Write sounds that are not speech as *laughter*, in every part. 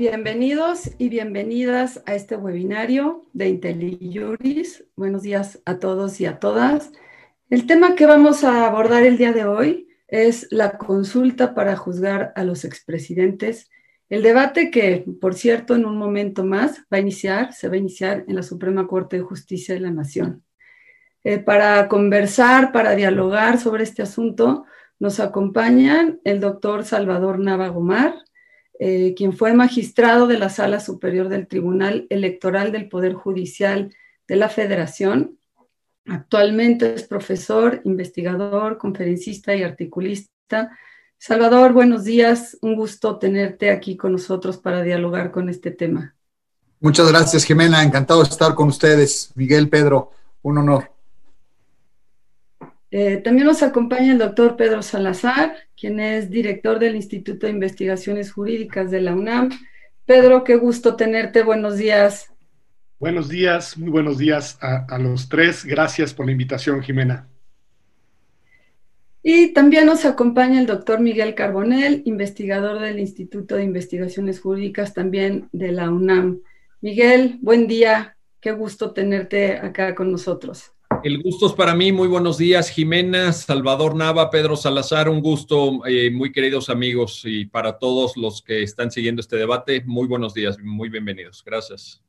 Bienvenidos y bienvenidas a este webinario de IntelliJuris. Buenos días a todos y a todas. El tema que vamos a abordar el día de hoy es la consulta para juzgar a los expresidentes. El debate que, por cierto, en un momento más va a iniciar, se va a iniciar en la Suprema Corte de Justicia de la Nación. Eh, para conversar, para dialogar sobre este asunto, nos acompañan el doctor Salvador Nava Gomar, eh, quien fue magistrado de la Sala Superior del Tribunal Electoral del Poder Judicial de la Federación. Actualmente es profesor, investigador, conferencista y articulista. Salvador, buenos días. Un gusto tenerte aquí con nosotros para dialogar con este tema. Muchas gracias, Jimena. Encantado de estar con ustedes. Miguel, Pedro, un honor. Eh, también nos acompaña el doctor Pedro Salazar, quien es director del Instituto de Investigaciones Jurídicas de la UNAM. Pedro, qué gusto tenerte. Buenos días. Buenos días, muy buenos días a, los tres. Gracias por la invitación, Jimena. Y también nos acompaña el doctor Miguel Carbonel, investigador del Instituto de Investigaciones Jurídicas también de la UNAM. Miguel, buen día. Qué gusto tenerte acá con nosotros. El gusto es para mí. Muy buenos días, Jimena, Salvador Nava, Pedro Salazar. Un gusto, eh, muy queridos amigos, y para todos los que están siguiendo este debate, muy buenos días, muy bienvenidos. Gracias.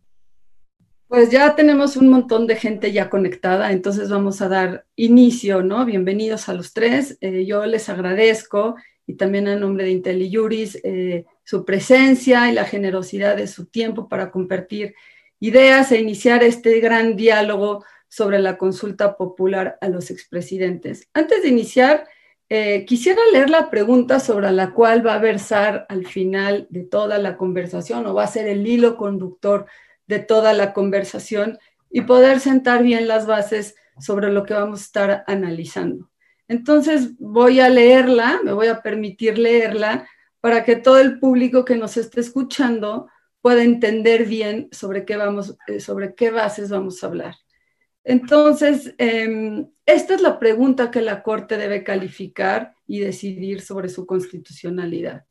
Pues ya tenemos un montón de gente ya conectada, entonces vamos a dar inicio, ¿no? Bienvenidos a los tres. Eh, yo les agradezco y también a nombre de IntelliJuris eh, su presencia y la generosidad de su tiempo para compartir ideas e iniciar este gran diálogo sobre la consulta popular a los expresidentes. Antes de iniciar, eh, quisiera leer la pregunta sobre la cual va a versar al final de toda la conversación o va a ser el hilo conductor de toda la conversación y poder sentar bien las bases sobre lo que vamos a estar analizando. Entonces voy a leerla, me voy a permitir leerla para que todo el público que nos esté escuchando pueda entender bien sobre qué, vamos, eh, sobre qué bases vamos a hablar. Entonces, em, esta es la pregunta que la Corte debe calificar y decidir sobre su constitucionalidad.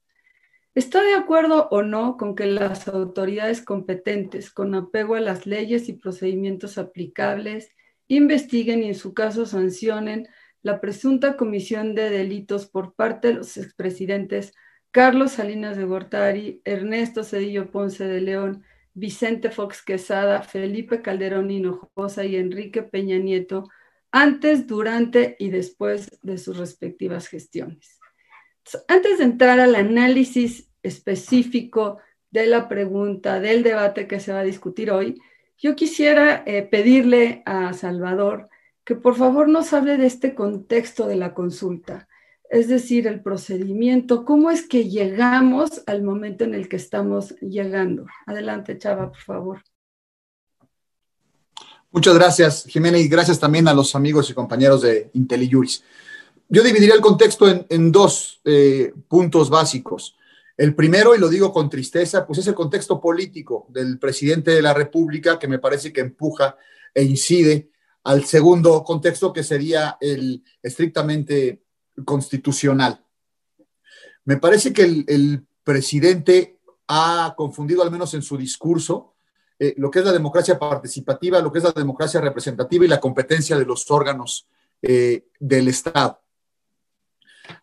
¿Está de acuerdo o no con que las autoridades competentes, con apego a las leyes y procedimientos aplicables, investiguen y en su caso sancionen la presunta comisión de delitos por parte de los expresidentes Carlos Salinas de Gortari, Ernesto Cedillo Ponce de León, Vicente Fox Quesada, Felipe Calderón Hinojosa y Enrique Peña Nieto antes, durante y después de sus respectivas gestiones. Antes de entrar al análisis específico de la pregunta, del debate que se va a discutir hoy, yo quisiera eh, pedirle a Salvador que por favor nos hable de este contexto de la consulta es decir, el procedimiento, cómo es que llegamos al momento en el que estamos llegando. Adelante, Chava, por favor. Muchas gracias, Jimena, y gracias también a los amigos y compañeros de IntelliJuris. Yo dividiría el contexto en, dos eh, puntos básicos. El primero, y lo digo con tristeza, pues es el contexto político del presidente de la República que me parece que empuja e incide al segundo contexto que sería el estrictamente constitucional. Me parece que el, presidente ha confundido, al menos en su discurso, eh, lo que es la democracia participativa, lo que es la democracia representativa y la competencia de los órganos eh, del Estado.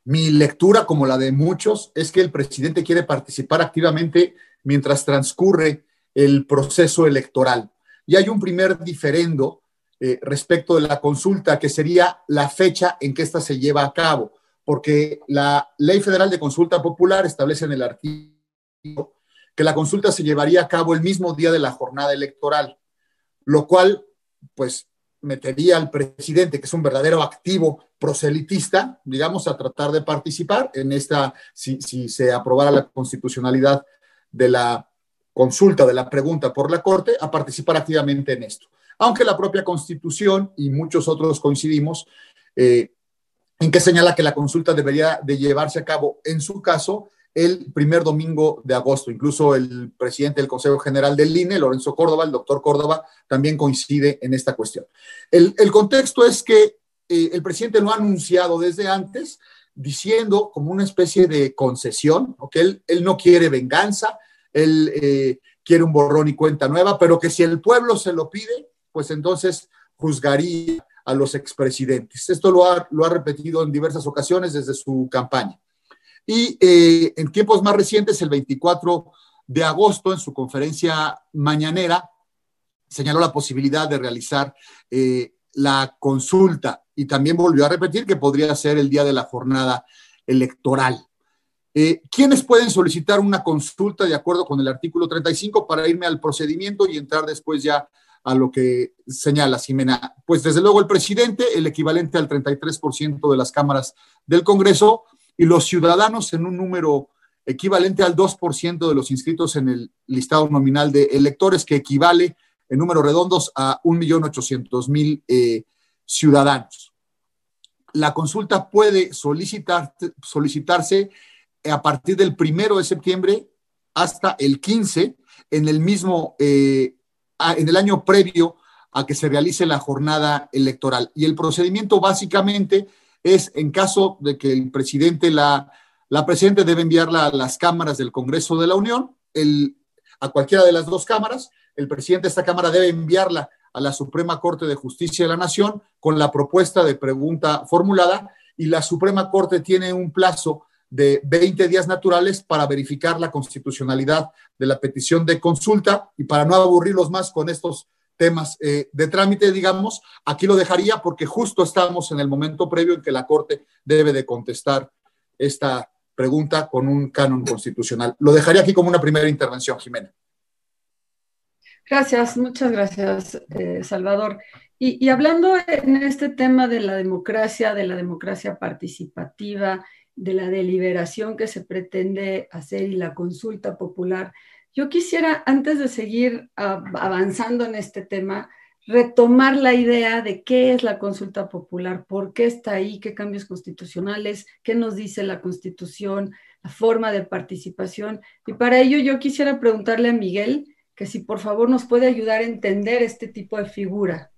Mi lectura, como la de muchos, es que el presidente quiere participar activamente mientras transcurre el proceso electoral. Y hay un primer diferendo eh, respecto de la consulta, que sería la fecha en que ésta se lleva a cabo, porque la Ley Federal de Consulta Popular establece en el artículo que la consulta se llevaría a cabo el mismo día de la jornada electoral, lo cual, pues, metería al presidente, que es un verdadero activo proselitista, digamos, a tratar de participar en esta, si, si se aprobara la constitucionalidad de la consulta, de la pregunta por la Corte, a participar activamente en esto aunque la propia Constitución y muchos otros coincidimos eh, en que señala que la consulta debería de llevarse a cabo, en su caso, el primer domingo de agosto. Incluso el presidente del Consejo General del INE, Lorenzo Córdoba, el doctor Córdoba, también coincide en esta cuestión. El, contexto es que eh, el presidente lo ha anunciado desde antes, diciendo como una especie de concesión, que él, no quiere venganza, él eh, quiere un borrón y cuenta nueva, pero que si el pueblo se lo pide, pues entonces juzgaría a los expresidentes. Esto lo ha, lo ha repetido en diversas ocasiones desde su campaña. Y eh, en tiempos más recientes, el 24 de agosto, en su conferencia mañanera, señaló la posibilidad de realizar eh, la consulta y también volvió a repetir que podría ser el día de la jornada electoral. Eh, ¿Quiénes pueden solicitar una consulta de acuerdo con el artículo 35 para irme al procedimiento y entrar después ya a lo que señala Ximena? Pues desde luego el presidente, el equivalente al 33% de las cámaras del Congreso y los ciudadanos en un número equivalente al 2% de los inscritos en el listado nominal de electores, que equivale en números redondos a 1.800.000 eh, ciudadanos. La consulta puede solicitar, solicitarse a partir del primero de septiembre hasta el 15 en el mismo eh, en el año previo a que se realice la jornada electoral. Y el procedimiento básicamente es en caso de que el presidente, la, la presidente debe enviarla a las cámaras del Congreso de la Unión, el, a cualquiera de las dos cámaras, el presidente de esta cámara debe enviarla a la Suprema Corte de Justicia de la Nación con la propuesta de pregunta formulada y la Suprema Corte tiene un plazo de 20 días naturales para verificar la constitucionalidad de la petición de consulta y para no aburrirlos más con estos temas eh, de trámite, digamos, aquí lo dejaría porque justo estamos en el momento previo en que la Corte debe de contestar esta pregunta con un canon constitucional. Lo dejaría aquí como una primera intervención, Jimena. Gracias, muchas gracias, eh, Salvador. Y, y, hablando en este tema de la democracia, de la democracia participativa, de la deliberación que se pretende hacer y la consulta popular, yo quisiera, antes de seguir avanzando en este tema, retomar la idea de qué es la consulta popular, por qué está ahí, qué cambios constitucionales, qué nos dice la constitución, la forma de participación. Y para ello yo quisiera preguntarle a Miguel que si por favor nos puede ayudar a entender este tipo de figura.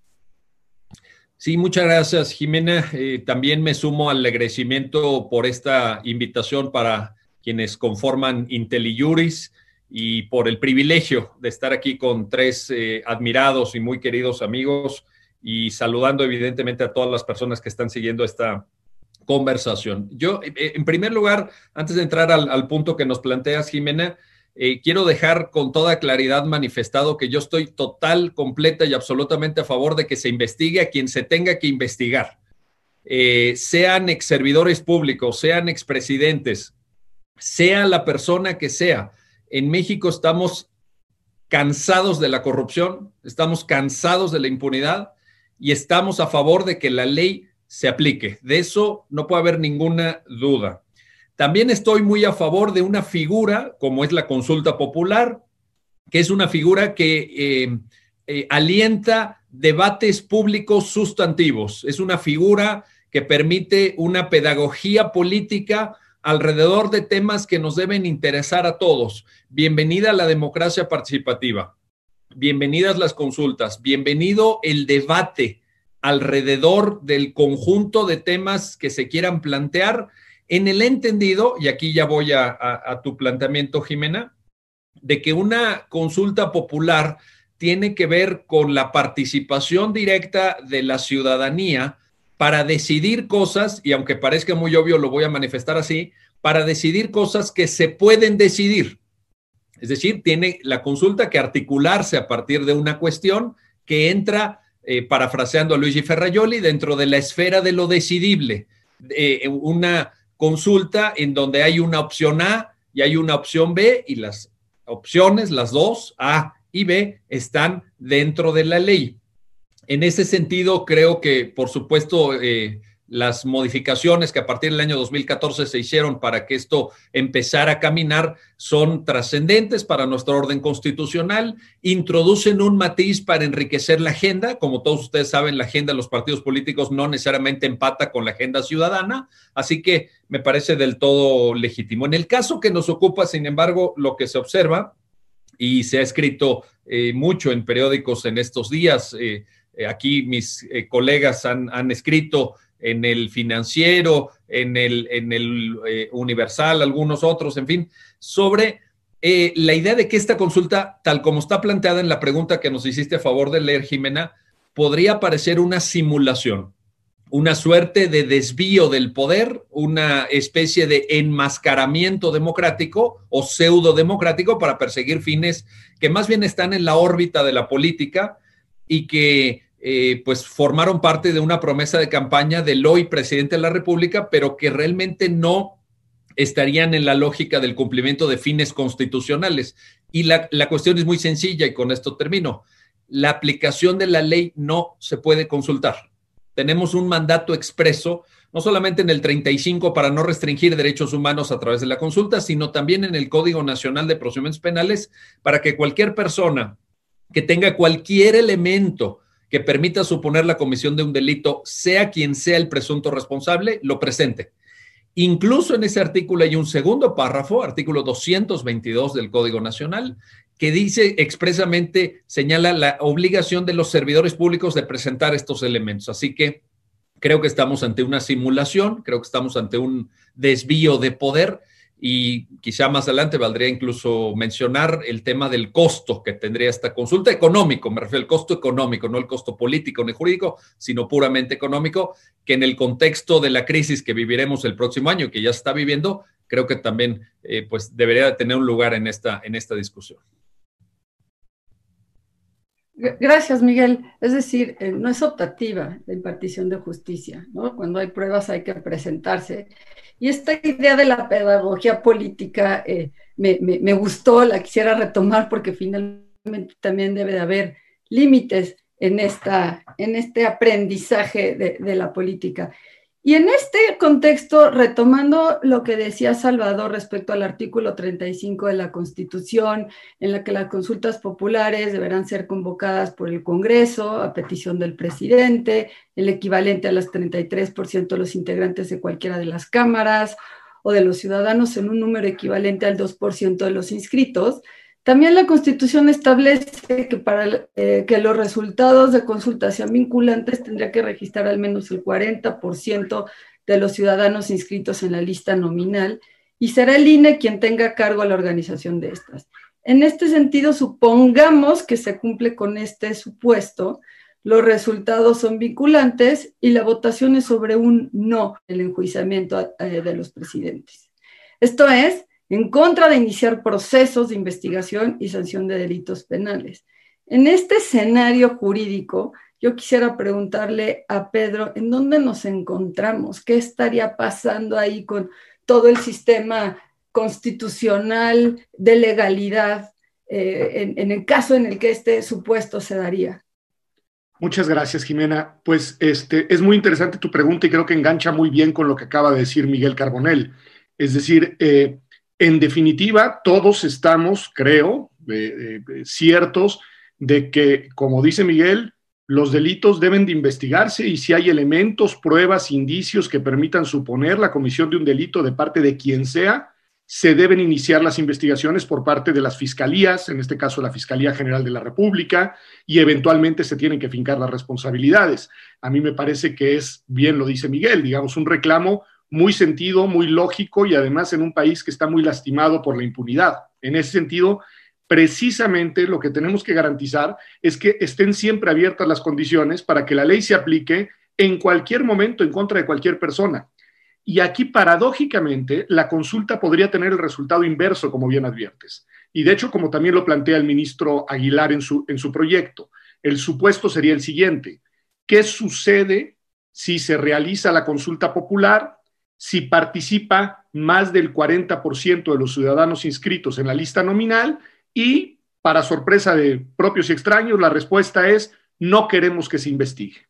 Sí, muchas gracias, Jimena. Eh, también me sumo al agradecimiento por esta invitación para quienes conforman IntelliJuris y por el privilegio de estar aquí con tres eh, admirados y muy queridos amigos y saludando evidentemente a todas las personas que están siguiendo esta conversación. Yo, eh, en primer lugar, antes de entrar al, punto que nos planteas, Jimena, eh, quiero dejar con toda claridad manifestado que yo estoy total, completa y absolutamente a favor de que se investigue a quien se tenga que investigar. sean ex servidores públicos, sean expresidentes, sea la persona que sea, en México estamos cansados de la corrupción, estamos cansados de la impunidad y estamos a favor de que la ley se aplique. De eso no puede haber ninguna duda. También estoy muy a favor de una figura como es la consulta popular, que es una figura que eh, eh, alienta debates públicos sustantivos. Es una figura que permite una pedagogía política alrededor de temas que nos deben interesar a todos. Bienvenida a la democracia participativa. Bienvenidas las consultas. Bienvenido el debate alrededor del conjunto de temas que se quieran plantear en el entendido, y aquí ya voy a, tu planteamiento, Jimena, de que una consulta popular tiene que ver con la participación directa de la ciudadanía para decidir cosas, y aunque parezca muy obvio, lo voy a manifestar así, para decidir cosas que se pueden decidir. Es decir, tiene la consulta que articularse a partir de una cuestión que entra, eh, parafraseando a Luigi Ferraioli, dentro de la esfera de lo decidible. Eh, una consulta en donde hay una opción A y hay una opción B y las opciones, las dos, A y B, están dentro de la ley. En ese sentido, creo que, por supuesto, eh, las modificaciones que a partir del año 2014 se hicieron para que esto empezara a caminar son trascendentes para nuestro orden constitucional, introducen un matiz para enriquecer la agenda. Como todos ustedes saben, la agenda de los partidos políticos no necesariamente empata con la agenda ciudadana, así que me parece del todo legítimo. En el caso que nos ocupa, sin embargo, lo que se observa, y se ha escrito eh, mucho en periódicos en estos días, eh, eh, aquí mis colegas han, escrito en el financiero, en el, en el eh, universal, algunos otros, en fin, sobre eh, la idea de que esta consulta, tal como está planteada en la pregunta que nos hiciste a favor de leer, Jimena, podría parecer una simulación, una suerte de desvío del poder, una especie de enmascaramiento democrático o pseudo democrático para perseguir fines que más bien están en la órbita de la política y que eh, pues formaron parte de una promesa de campaña del hoy presidente de la República, pero que realmente no estarían en la lógica del cumplimiento de fines constitucionales. Y la, la cuestión es muy sencilla y con esto termino. La aplicación de la ley no se puede consultar tenemos un mandato expreso, no solamente en el 35 para no restringir derechos humanos a través de la consulta, sino también en el Código Nacional de Procedimientos Penales para que cualquier persona que tenga cualquier elemento que permita suponer la comisión de un delito, sea quien sea el presunto responsable, lo presente. Incluso en ese artículo hay un segundo párrafo, artículo 222 del Código Nacional, que dice expresamente, señala la obligación de los servidores públicos de presentar estos elementos. Así que creo que estamos ante una simulación, creo que estamos ante un desvío de poder y quizá más adelante valdría incluso mencionar el tema del costo que tendría esta consulta económico, me refiero al costo económico, no el costo político ni jurídico, sino puramente económico, que en el contexto de la crisis que viviremos el próximo año, que ya se está viviendo, creo que también eh, pues debería tener un lugar en esta, en esta discusión. Gracias, Miguel. Es decir, eh, no es optativa la impartición de justicia, ¿no? Cuando hay pruebas hay que presentarse. Y esta idea de la pedagogía política eh, me, gustó, la quisiera retomar porque finalmente también debe de haber límites en, esta, en este aprendizaje de la política. Y en este contexto, retomando lo que decía Salvador respecto al artículo 35 de la Constitución, en la que las consultas populares deberán ser convocadas por el Congreso a petición del presidente, el equivalente a las 33% de los integrantes de cualquiera de las cámaras o de los ciudadanos en un número equivalente al 2% de los inscritos, también la Constitución establece que para eh, que los resultados de consulta sean vinculantes tendría que registrar al menos el 40% de los ciudadanos inscritos en la lista nominal y será el INE quien tenga cargo a la organización de estas. En este sentido, supongamos que se cumple con este supuesto, los resultados son vinculantes y la votación es sobre un no, el enjuiciamiento eh, de los presidentes. Esto es, en contra de iniciar procesos de investigación y sanción de delitos penales. En este escenario jurídico, yo quisiera preguntarle a Pedro, ¿en dónde nos encontramos? ¿Qué estaría pasando ahí con todo el sistema constitucional de legalidad eh, en, el caso en el que este supuesto se daría? Muchas gracias, Jimena. Pues este, es muy interesante tu pregunta y creo que engancha muy bien con lo que acaba de decir Miguel Carbonell. Es decir, eh, en definitiva, todos estamos, creo, ciertos de que, como dice Miguel, los delitos deben de investigarse y si hay elementos, pruebas, indicios que permitan suponer la comisión de un delito de parte de quien sea, se deben iniciar las investigaciones por parte de las fiscalías, en este caso la Fiscalía General de la República, y eventualmente se tienen que fincar las responsabilidades. A mí me parece que es, bien lo dice Miguel, digamos, un reclamo muy sentido, muy lógico y además en un país que está muy lastimado por la impunidad. En ese sentido, precisamente lo que tenemos que garantizar es que estén siempre abiertas las condiciones para que la ley se aplique en cualquier momento en contra de cualquier persona. Y aquí, paradójicamente, la consulta podría tener el resultado inverso, como bien adviertes. Y de hecho, como también lo plantea el ministro Aguilar en su, en su proyecto, el supuesto sería el siguiente. ¿Qué sucede si se realiza la consulta popular si participa más del 40% de los ciudadanos inscritos en la lista nominal y, para sorpresa de propios y extraños, la respuesta es no queremos que se investigue.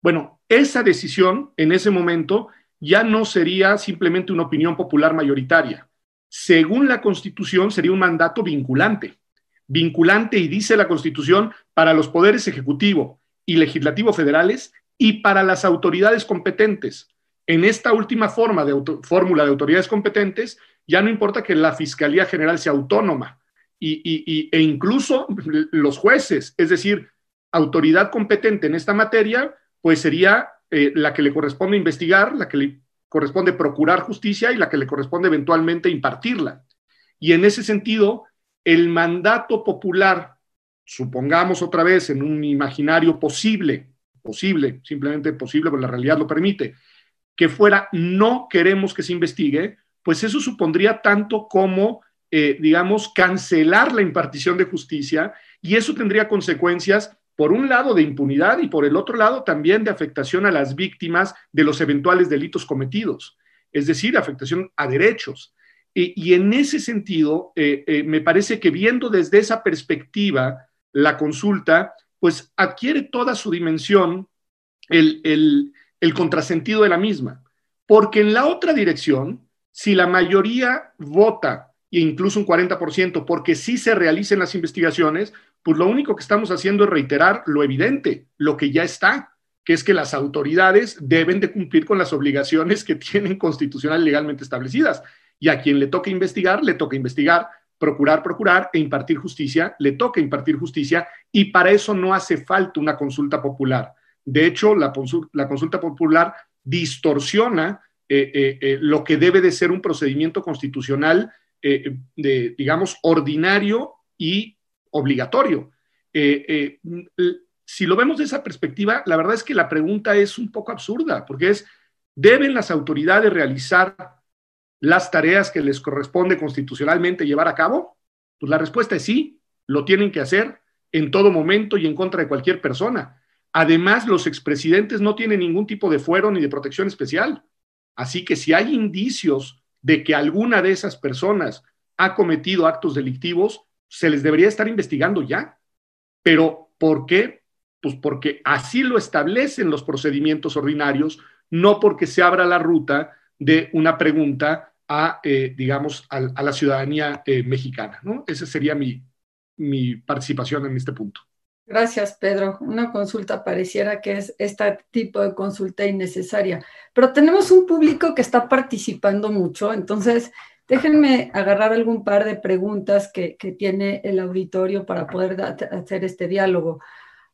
Bueno, esa decisión en ese momento ya no sería simplemente una opinión popular mayoritaria. Según la Constitución, sería un mandato vinculante. Vinculante, y dice la Constitución, para los poderes ejecutivo y legislativo federales y para las autoridades competentes, en esta última forma de fórmula de autoridades competentes, ya no importa que la Fiscalía General sea autónoma y, e incluso los jueces, es decir, autoridad competente en esta materia, pues sería eh, la que le corresponde investigar, la que le corresponde procurar justicia y la que le corresponde eventualmente impartirla. Y en ese sentido, el mandato popular, supongamos otra vez en un imaginario posible, posible, simplemente posible, porque la realidad lo permite, que fuera no queremos que se investigue, pues eso supondría tanto como, eh, digamos, cancelar la impartición de justicia y eso tendría consecuencias, por un lado, de impunidad y por el otro lado también de afectación a las víctimas de los eventuales delitos cometidos, es decir, afectación a derechos. Y, en ese sentido, eh, eh, me parece que viendo desde esa perspectiva la consulta, pues adquiere toda su dimensión el, el contrasentido de la misma. Porque en la otra dirección, si la mayoría vota, e incluso un 40%, porque sí se realicen las investigaciones, pues lo único que estamos haciendo es reiterar lo evidente, lo que ya está, que es que las autoridades deben de cumplir con las obligaciones que tienen constitucional y legalmente establecidas. Y a quien le toca investigar, le toca investigar, procurar, procurar e impartir justicia, le toca impartir justicia y para eso no hace falta una consulta popular. De hecho, la, consulta popular distorsiona eh, eh, eh, lo que debe de ser un procedimiento constitucional, de, digamos, ordinario y obligatorio. si lo vemos de esa perspectiva, la verdad es que la pregunta es un poco absurda, porque es, ¿deben las autoridades realizar las tareas que les corresponde constitucionalmente llevar a cabo? Pues la respuesta es sí, lo tienen que hacer en todo momento y en contra de cualquier persona. Además, los expresidentes no tienen ningún tipo de fuero ni de protección especial. Así que si hay indicios de que alguna de esas personas ha cometido actos delictivos, se les debería estar investigando ya. Pero, ¿por qué? Pues porque así lo establecen los procedimientos ordinarios, no porque se abra la ruta de una pregunta a, eh, digamos, a, la ciudadanía eh, mexicana. ¿no? Esa sería mi, mi participación en este punto. Gracias, Pedro. Una consulta pareciera que es este tipo de consulta innecesaria, pero tenemos un público que está participando mucho, entonces déjenme agarrar algún par de preguntas que, tiene el auditorio para poder hacer este diálogo.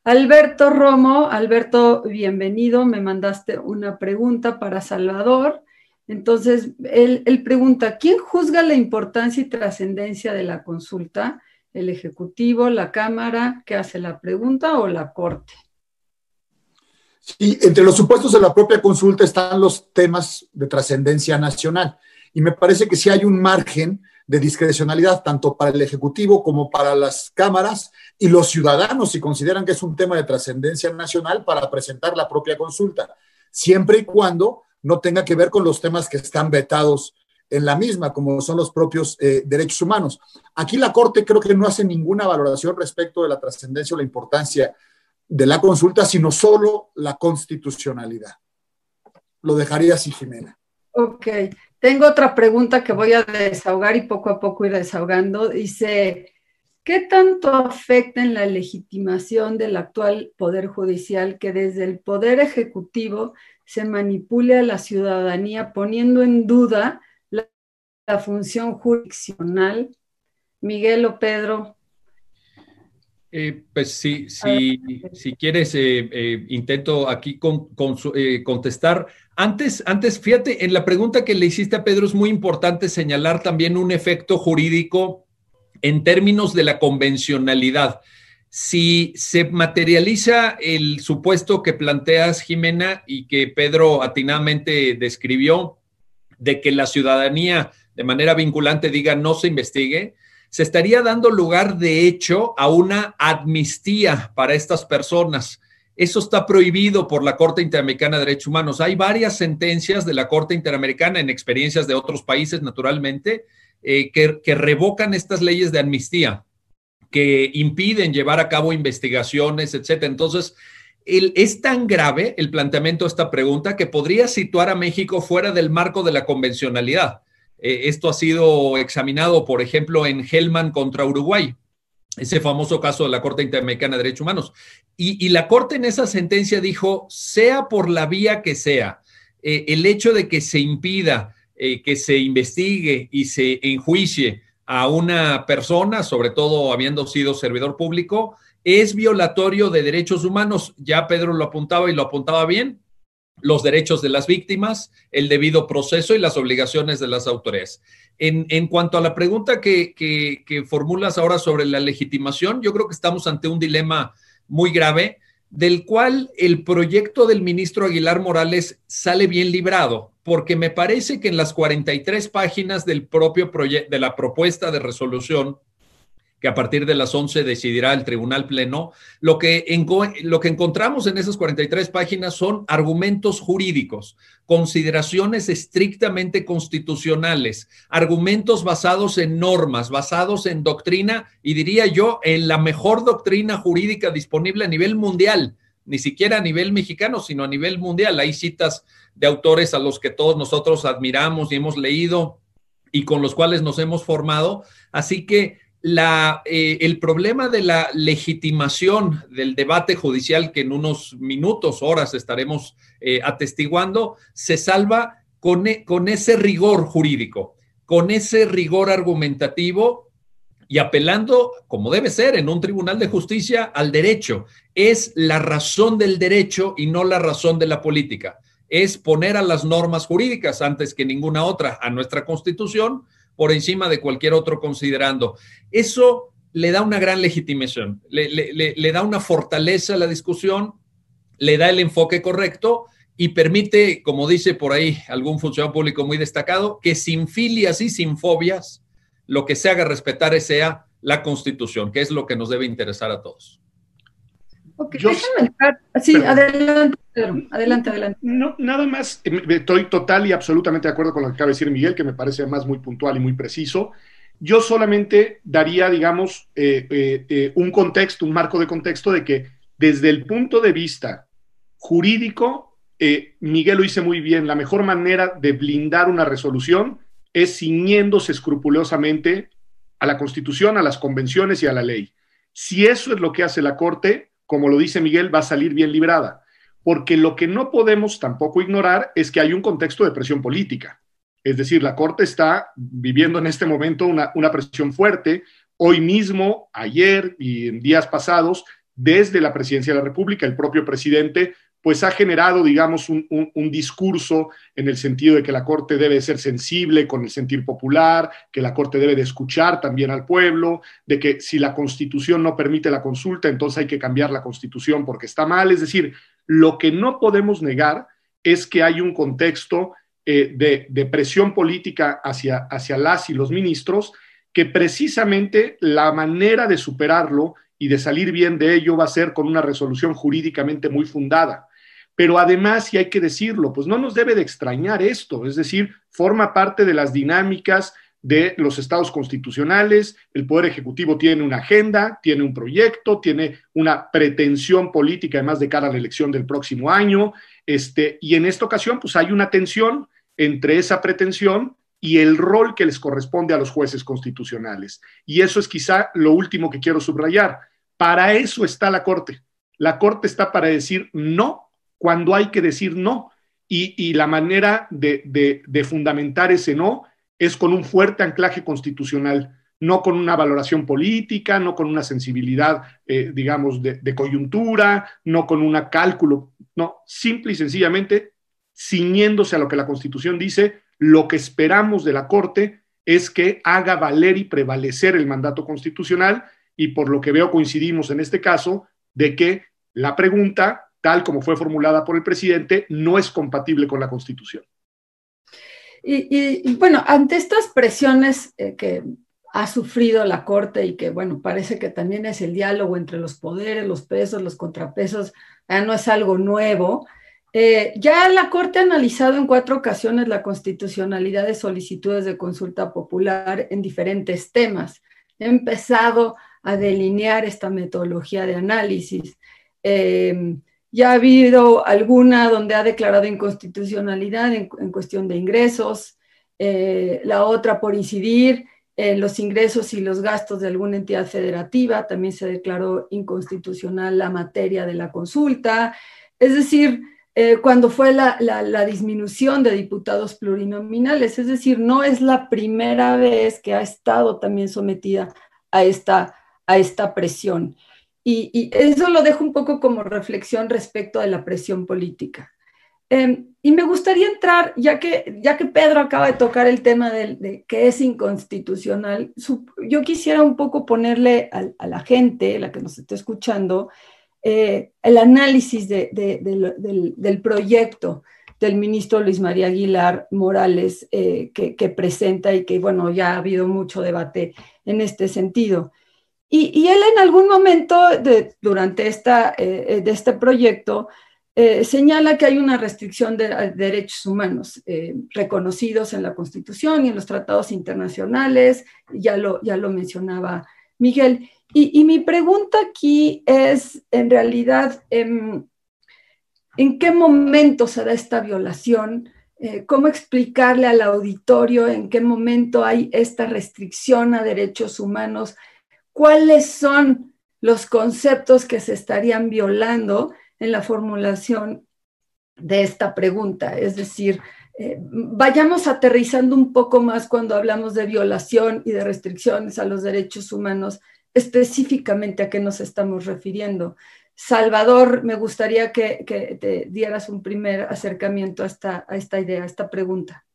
Alberto Romo, Alberto, bienvenido, me mandaste una pregunta para Salvador. Entonces, él, él pregunta, ¿quién juzga la importancia y trascendencia de la consulta? El Ejecutivo, la Cámara, que hace la pregunta o la Corte. Sí, entre los supuestos de la propia consulta están los temas de trascendencia nacional. Y me parece que sí hay un margen de discrecionalidad tanto para el Ejecutivo como para las cámaras y los ciudadanos si consideran que es un tema de trascendencia nacional para presentar la propia consulta, siempre y cuando no tenga que ver con los temas que están vetados en la misma, como son los propios eh, derechos humanos. Aquí la Corte creo que no hace ninguna valoración respecto de la trascendencia o la importancia de la consulta, sino solo la constitucionalidad. Lo dejaría así, Jimena. Ok, tengo otra pregunta que voy a desahogar y poco a poco ir desahogando. Dice, ¿qué tanto afecta en la legitimación del actual Poder Judicial que desde el Poder Ejecutivo se manipule a la ciudadanía poniendo en duda la función jurisdiccional. Miguel o Pedro. Eh, pues sí, si quieres, eh, eh, intento aquí con, contestar. Antes, antes, fíjate, en la pregunta que le hiciste a Pedro es muy importante señalar también un efecto jurídico en términos de la convencionalidad. Si se materializa el supuesto que planteas, Jimena, y que Pedro atinadamente describió, de que la ciudadanía de manera vinculante diga no se investigue, se estaría dando lugar, de hecho, a una amnistía para estas personas. Eso está prohibido por la Corte Interamericana de Derechos Humanos. Hay varias sentencias de la Corte Interamericana en experiencias de otros países, naturalmente, eh, que, revocan estas leyes de amnistía, que impiden llevar a cabo investigaciones, etc. Entonces, es tan grave el planteamiento de esta pregunta que podría situar a México fuera del marco de la convencionalidad. Eh, esto ha sido examinado, por ejemplo, en Hellman contra Uruguay, ese famoso caso de la Corte Interamericana de Derechos Humanos. Y, la Corte en esa sentencia dijo, sea por la vía que sea, eh, el hecho de que se impida eh, que se investigue y se enjuicie a una persona, sobre todo habiendo sido servidor público, es violatorio de derechos humanos. Ya Pedro lo apuntaba y lo apuntaba bien. Los derechos de las víctimas, el debido proceso y las obligaciones de las autoridades. En, cuanto a la pregunta que, que, formulas ahora sobre la legitimación, yo creo que estamos ante un dilema muy grave, del cual el proyecto del ministro Aguilar Morales sale bien librado, porque me parece que en las 43 páginas del propio de la propuesta de resolución, que a partir de las 11 decidirá el Tribunal Pleno, lo que, lo que encontramos en esas 43 páginas son argumentos jurídicos, consideraciones estrictamente constitucionales, argumentos basados en normas, basados en doctrina y diría yo en la mejor doctrina jurídica disponible a nivel mundial, ni siquiera a nivel mexicano, sino a nivel mundial. Hay citas de autores a los que todos nosotros admiramos y hemos leído y con los cuales nos hemos formado. Así que eh, el problema de la legitimación del debate judicial que en unos minutos, horas estaremos eh, atestiguando, se salva con, e, con ese rigor jurídico, con ese rigor argumentativo y apelando, como debe ser en un tribunal de justicia, al derecho. Es la razón del derecho y no la razón de la política. Es poner a las normas jurídicas antes que ninguna otra a nuestra constitución por encima de cualquier otro considerando. Eso le da una gran legitimación, le, da una fortaleza a la discusión, le da el enfoque correcto y permite, como dice por ahí algún funcionario público muy destacado, que sin filias y sin fobias, lo que se haga respetar sea la constitución, que es lo que nos debe interesar a todos. Sí, adelante, adelante, adelante. No, nada más, eh, estoy total y absolutamente de acuerdo con lo que acaba de decir Miguel, que me parece además muy puntual y muy preciso. Yo solamente daría, digamos, eh, eh, un contexto, un marco de contexto de que desde el punto de vista jurídico, Miguel lo dice muy bien, la mejor manera de blindar una resolución es ciñéndose escrupulosamente a la Constitución, a las convenciones y a la ley. Si eso es lo que hace la Corte, como lo dice Miguel, va a salir bien librada. Porque lo que no podemos tampoco ignorar es que hay un contexto de presión política. Es decir, la Corte está viviendo en este momento una, presión fuerte. Hoy mismo, ayer y en días pasados, desde la presidencia de la República, el propio presidente pues ha generado, digamos, un, discurso en el sentido de que la Corte debe ser sensible con el sentir popular, que la Corte debe de escuchar también al pueblo, de que si la Constitución no permite la consulta, entonces hay que cambiar la Constitución porque está mal. Es decir, lo que no podemos negar es que hay un contexto eh, de, presión política hacia, hacia las y los ministros, que precisamente la manera de superarlo y de salir bien de ello va a ser con una resolución jurídicamente muy fundada. Pero además, y hay que decirlo, pues no nos debe de extrañar esto, es decir, forma parte de las dinámicas de los estados constitucionales, el Poder Ejecutivo tiene una agenda, tiene un proyecto, tiene una pretensión política, además de cara a la elección del próximo año, este, y en esta ocasión, pues hay una tensión entre esa pretensión y el rol que les corresponde a los jueces constitucionales. Y eso es quizá lo último que quiero subrayar. Para eso está la Corte. La Corte está para decir no cuando hay que decir no. Y, la manera de, fundamentar ese no es con un fuerte anclaje constitucional, no con una valoración política, no con una sensibilidad, eh, digamos, de, de, coyuntura, no con un cálculo, no, simple y sencillamente ciñéndose a lo que la Constitución dice, lo que esperamos de la Corte es que haga valer y prevalecer el mandato constitucional y por lo que veo coincidimos en este caso de que la pregunta tal como fue formulada por el presidente, no es compatible con la Constitución. Y, bueno, ante estas presiones eh, que ha sufrido la Corte y que, bueno, parece que también es el diálogo entre los poderes, los pesos, los contrapesos, no es algo nuevo. Eh, ya la Corte ha analizado en cuatro ocasiones la constitucionalidad de solicitudes de consulta popular en diferentes temas. Ha empezado a delinear esta metodología de análisis. Eh, ya ha habido alguna donde ha declarado inconstitucionalidad en, cuestión de ingresos, eh, la otra por incidir en los ingresos y los gastos de alguna entidad federativa, también se declaró inconstitucional la materia de la consulta. Es decir, eh, cuando fue la, la, disminución de diputados plurinominales, es decir, no es la primera vez que ha estado también sometida a esta, a esta presión. Y, eso lo dejo un poco como reflexión respecto de la presión política. Em, y me gustaría entrar, ya que, ya que Pedro acaba de tocar el tema de, que es inconstitucional, yo quisiera un poco ponerle a, la gente, la que nos está escuchando, eh, el análisis del, proyecto del ministro Luis María Aguilar Morales eh, que, presenta y que, bueno, ya ha habido mucho debate en este sentido. Y, él en algún momento durante esta, eh, de este proyecto eh, señala que hay una restricción de, derechos humanos eh, reconocidos en la Constitución y en los tratados internacionales, ya lo, ya lo mencionaba Miguel. Y, mi pregunta aquí es, en realidad, em, ¿en qué momento se da esta violación? Eh, ¿Cómo explicarle al auditorio en qué momento hay esta restricción a derechos humanos? ¿Cuáles son los conceptos que se estarían violando? en la formulación de esta pregunta. Es decir, eh, vayamos aterrizando un poco más cuando hablamos de violación y de restricciones a los derechos humanos, específicamente a qué nos estamos refiriendo. Salvador, me gustaría que, te dieras un primer acercamiento a esta, a esta idea, a esta pregunta.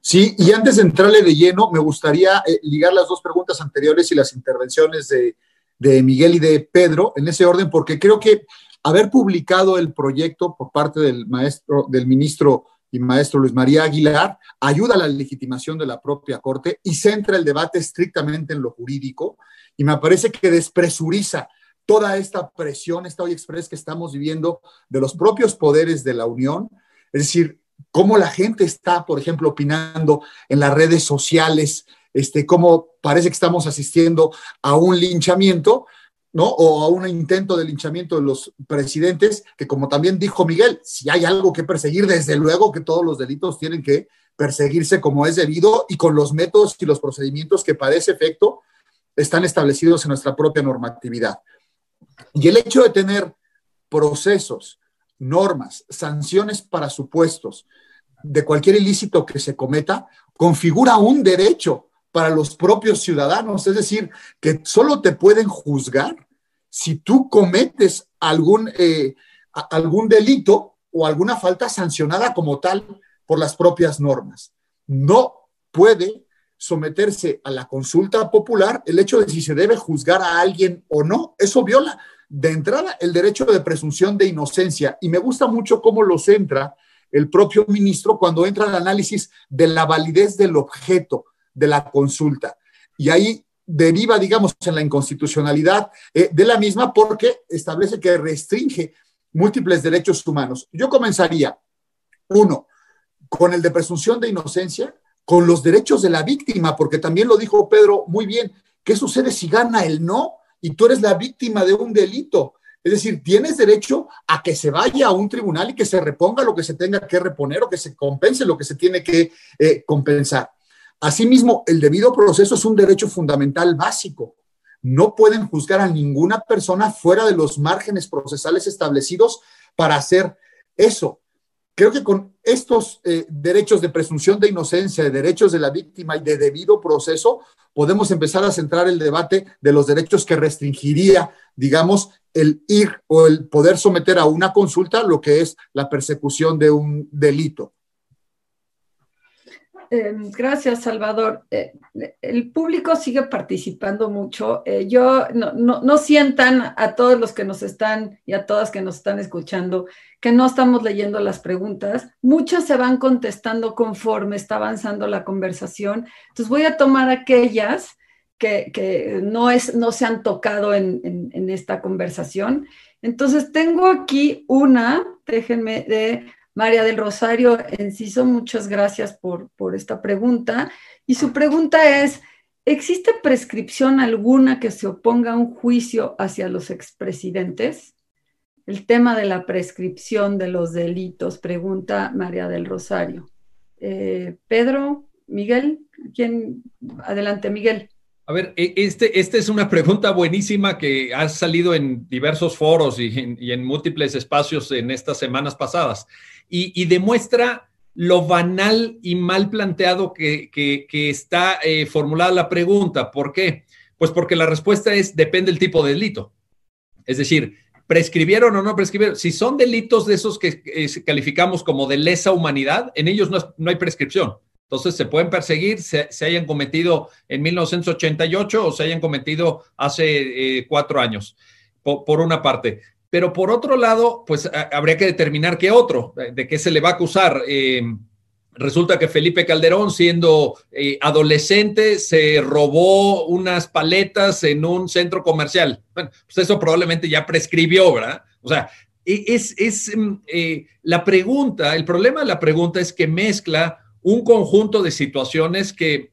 Sí, y antes de entrarle de lleno, me gustaría eh, ligar las dos preguntas anteriores y las intervenciones de, de Miguel y de Pedro en ese orden, porque creo que haber publicado el proyecto por parte del maestro, del ministro y maestro Luis María Aguilar, ayuda a la legitimación de la propia Corte y centra el debate estrictamente en lo jurídico y me parece que despresuriza toda esta presión, esta hoy express que estamos viviendo de los propios poderes de la Unión, es decir, cómo la gente está, por ejemplo, opinando en las redes sociales, este, cómo parece que estamos asistiendo a un linchamiento, ¿no? O a un intento de linchamiento de los presidentes, que como también dijo Miguel, si hay algo que perseguir, desde luego que todos los delitos tienen que perseguirse como es debido y con los métodos y los procedimientos que para ese efecto están establecidos en nuestra propia normatividad. Y el hecho de tener procesos, normas, sanciones para supuestos de cualquier ilícito que se cometa, configura un derecho para los propios ciudadanos, es decir, que solo te pueden juzgar si tú cometes algún, eh, algún delito o alguna falta sancionada como tal por las propias normas. No puede someterse a la consulta popular el hecho de si se debe juzgar a alguien o no. Eso viola de entrada el derecho de presunción de inocencia. Y me gusta mucho cómo lo centra el propio ministro cuando entra al análisis de la validez del objeto de la consulta. Y ahí deriva, digamos, en la inconstitucionalidad eh, de la misma porque establece que restringe múltiples derechos humanos. Yo comenzaría, uno, con el de presunción de inocencia, con los derechos de la víctima, porque también lo dijo Pedro muy bien, ¿qué sucede si gana el no y tú eres la víctima de un delito? Es decir, tienes derecho a que se vaya a un tribunal y que se reponga lo que se tenga que reponer o que se compense lo que se tiene que eh, compensar. Asimismo, el debido proceso es un derecho fundamental básico. No pueden juzgar a ninguna persona fuera de los márgenes procesales establecidos para hacer eso. Creo que con estos eh, derechos de presunción de inocencia, de derechos de la víctima y de debido proceso, podemos empezar a centrar el debate de los derechos que restringiría, digamos, el ir o el poder someter a una consulta lo que es la persecución de un delito. Em, gracias, Salvador. Eh, el público sigue participando mucho. Eh, yo no, sientan a todos los que nos están y a todas que nos están escuchando que no estamos leyendo las preguntas. Muchas se van contestando conforme está avanzando la conversación. Entonces voy a tomar aquellas que, no, es, no se han tocado en esta conversación. Entonces tengo aquí una, déjenme, de María del Rosario Enciso, muchas gracias por, por esta pregunta. Y su pregunta es, ¿existe prescripción alguna que se oponga a un juicio hacia los expresidentes? El tema de la prescripción de los delitos, pregunta María del Rosario. Eh, Pedro, Miguel, ¿quién? Adelante, Miguel. A ver, e, este, esta es una pregunta buenísima que ha salido en diversos foros y en, múltiples espacios en estas semanas pasadas y, demuestra lo banal y mal planteado que, está eh, formulada la pregunta. ¿Por qué? Pues porque la respuesta es depende del tipo de delito. Es decir, prescribieron o no prescribieron. Si son delitos de esos que calificamos como de lesa humanidad, en ellos no, hay prescripción. Entonces se pueden perseguir, se, hayan cometido en 1988 o se hayan cometido hace eh, cuatro años, por, una parte. Pero por otro lado, pues habría que determinar qué otro, de qué se le va a acusar. Eh, Resulta que Felipe Calderón, siendo eh, adolescente, se robó unas paletas en un centro comercial. Bueno, pues eso probablemente ya prescribió, ¿verdad? O sea, e, es, es mm, la pregunta, el problema de la pregunta es que mezcla un conjunto de situaciones que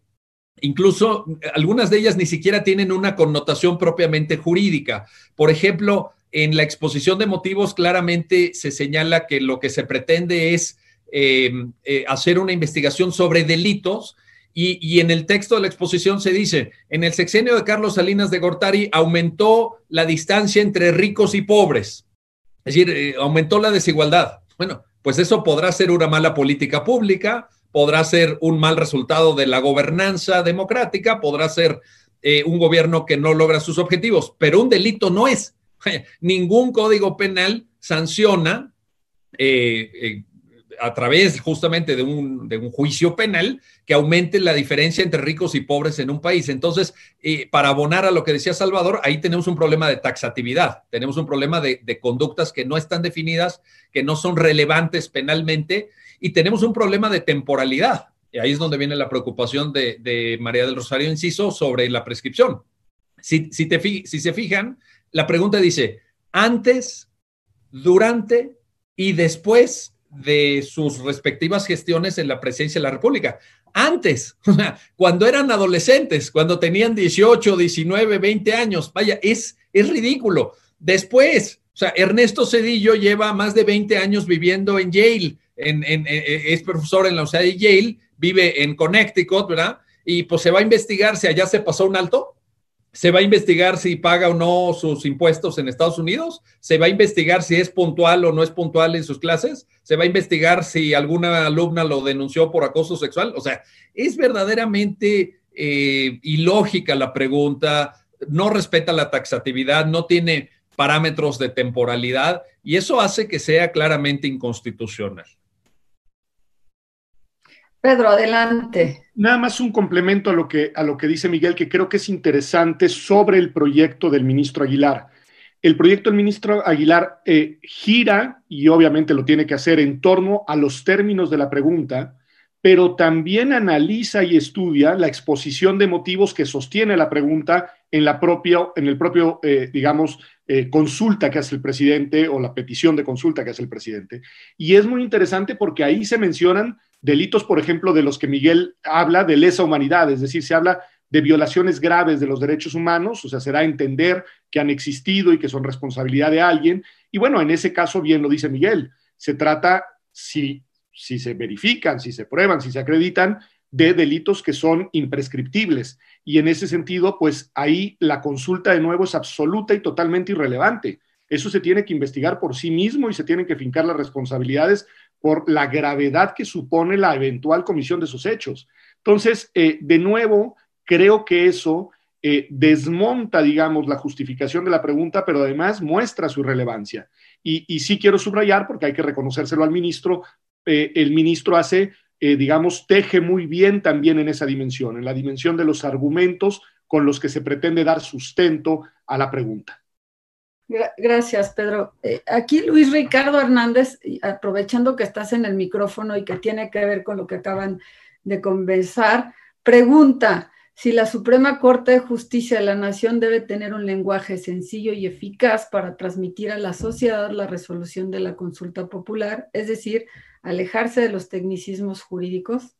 incluso algunas de ellas ni siquiera tienen una connotación propiamente jurídica. Por ejemplo, en la exposición de motivos claramente se señala que lo que se pretende es Em, eh, hacer una investigación sobre delitos. Y, en el texto de la exposición se dice, en el sexenio de Carlos Salinas de Gortari aumentó la distancia entre ricos y pobres, es decir, eh, aumentó la desigualdad. Bueno, pues eso podrá ser una mala política pública, podrá ser un mal resultado de la gobernanza democrática, podrá ser eh, un gobierno que no logra sus objetivos, pero un delito no es. *laughs* Ningún código penal sanciona a través justamente de un, juicio penal que aumente la diferencia entre ricos y pobres en un país. Entonces, eh, para abonar a lo que decía Salvador, ahí tenemos un problema de taxatividad, tenemos un problema de, conductas que no están definidas, que no son relevantes penalmente, y tenemos un problema de temporalidad. Y ahí es donde viene la preocupación de, María del Rosario Inciso sobre la prescripción. Si, si, si se fijan, la pregunta dice, antes, durante y después de sus respectivas gestiones en la presidencia de la República. Antes, *laughs* cuando eran adolescentes, cuando tenían 18, 19, 20 años, vaya, es, es ridículo. Después, o sea, Ernesto Cedillo lleva más de 20 años viviendo en Yale, en, es profesor en la Universidad de Yale, vive en Connecticut, ¿verdad? Y pues se va a investigar si allá se pasó un alto se va a investigar si paga o no sus impuestos en Estados Unidos, se va a investigar si es puntual o no es puntual en sus clases, se va a investigar si alguna alumna lo denunció por acoso sexual. O sea, es verdaderamente eh, ilógica la pregunta, no respeta la taxatividad, no tiene parámetros de temporalidad y eso hace que sea claramente inconstitucional. Pedro, adelante. Nada más un complemento a lo, que, a lo que dice Miguel, que creo que es interesante sobre el proyecto del ministro Aguilar. El proyecto del ministro Aguilar eh, gira, y obviamente lo tiene que hacer, en torno a los términos de la pregunta, pero también analiza y estudia la exposición de motivos que sostiene la pregunta en, la propia, en el propio, eh, digamos, eh, consulta que hace el presidente o la petición de consulta que hace el presidente. Y es muy interesante porque ahí se mencionan delitos, por ejemplo, de los que Miguel habla de lesa humanidad, es decir, se habla de violaciones graves de los derechos humanos, o sea, será entender que han existido y que son responsabilidad de alguien. Y bueno, en ese caso, bien lo dice Miguel, se trata, si si se verifican, si se prueban, si se acreditan, de delitos que son imprescriptibles. Y en ese sentido, pues ahí la consulta de nuevo es absoluta y totalmente irrelevante. Eso se tiene que investigar por sí mismo y se tienen que fincar las responsabilidades por la gravedad que supone la eventual comisión de esos hechos. Entonces, eh, de nuevo, creo que eso eh, desmonta, digamos, la justificación de la pregunta, pero además muestra su irrelevancia. Y, sí quiero subrayar, porque hay que reconocérselo al ministro, eh, el ministro hace, digamos, teje muy bien también en esa dimensión, en la dimensión de los argumentos con los que se pretende dar sustento a la pregunta. Gracias, Pedro. Eh, aquí Luis Ricardo Hernández, aprovechando que estás en el micrófono y que tiene que ver con lo que acaban de conversar, pregunta, si la Suprema Corte de Justicia de la Nación debe tener un lenguaje sencillo y eficaz para transmitir a la sociedad la resolución de la consulta popular, es decir, alejarse de los tecnicismos jurídicos.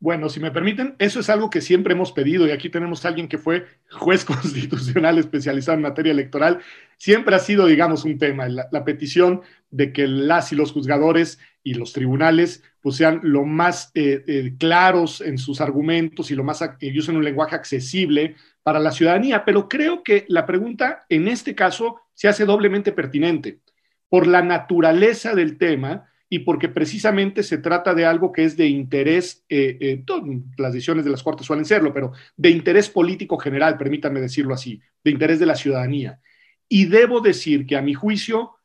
Bueno, si me permiten, eso es algo que siempre hemos pedido y aquí tenemos a alguien que fue juez *laughs* constitucional especializado en materia electoral. Siempre ha sido, digamos, un tema, la, petición de que las y los juzgadores y los tribunales pues, sean lo más eh, eh, claros en sus argumentos y lo más usen un lenguaje accesible para la ciudadanía. Pero creo que la pregunta en este caso se hace doblemente pertinente por la naturaleza del tema y porque precisamente se trata de algo que es de interés, eh, eh, las decisiones de las Cortes suelen serlo, pero de interés político general, permítanme decirlo así, de interés de la ciudadanía. Y debo decir que a mi juicio,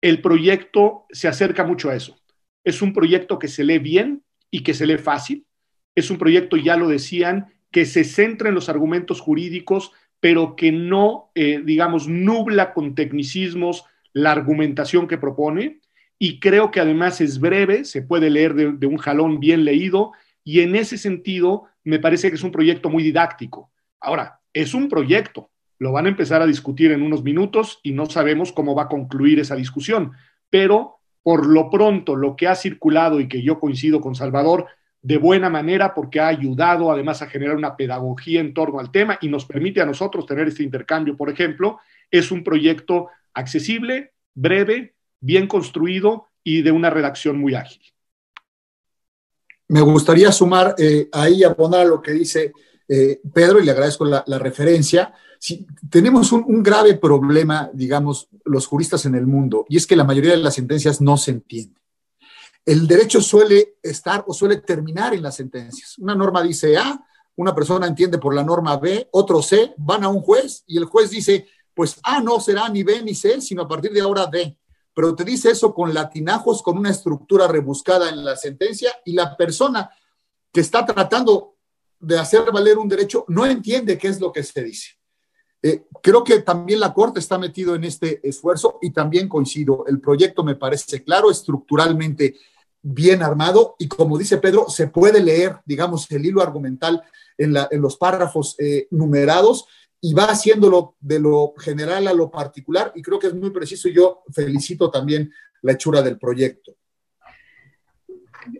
el proyecto se acerca mucho a eso. Es un proyecto que se lee bien y que se lee fácil. Es un proyecto, ya lo decían, que se centra en los argumentos jurídicos, pero que no, eh, digamos, nubla con tecnicismos la argumentación que propone. Y creo que además es breve, se puede leer de, un jalón bien leído, y en ese sentido me parece que es un proyecto muy didáctico. Ahora, es un proyecto, lo van a empezar a discutir en unos minutos y no sabemos cómo va a concluir esa discusión, pero por lo pronto lo que ha circulado y que yo coincido con Salvador de buena manera porque ha ayudado además a generar una pedagogía en torno al tema y nos permite a nosotros tener este intercambio, por ejemplo, es un proyecto accesible, breve, bien construido y de una redacción muy ágil. Me gustaría sumar eh, ahí a poner lo que dice eh, Pedro y le agradezco la, referencia. Si, tenemos un, grave problema, digamos, los juristas en el mundo, y es que la mayoría de las sentencias no se entienden. El derecho suele estar o suele terminar en las sentencias. Una norma dice A, una persona entiende por la norma B, otro C, van a un juez y el juez dice, pues A no será ni B ni C, sino a partir de ahora D. Pero te dice eso con latinajos, con una estructura rebuscada en la sentencia y la persona que está tratando de hacer valer un derecho no entiende qué es lo que se dice. Eh, creo que también la Corte está metido en este esfuerzo y también coincido. El proyecto me parece claro, estructuralmente bien armado y como dice Pedro, se puede leer, digamos, el hilo argumental en, los párrafos eh, numerados y va haciéndolo de lo general a lo particular y creo que es muy preciso y yo felicito también la hechura del proyecto.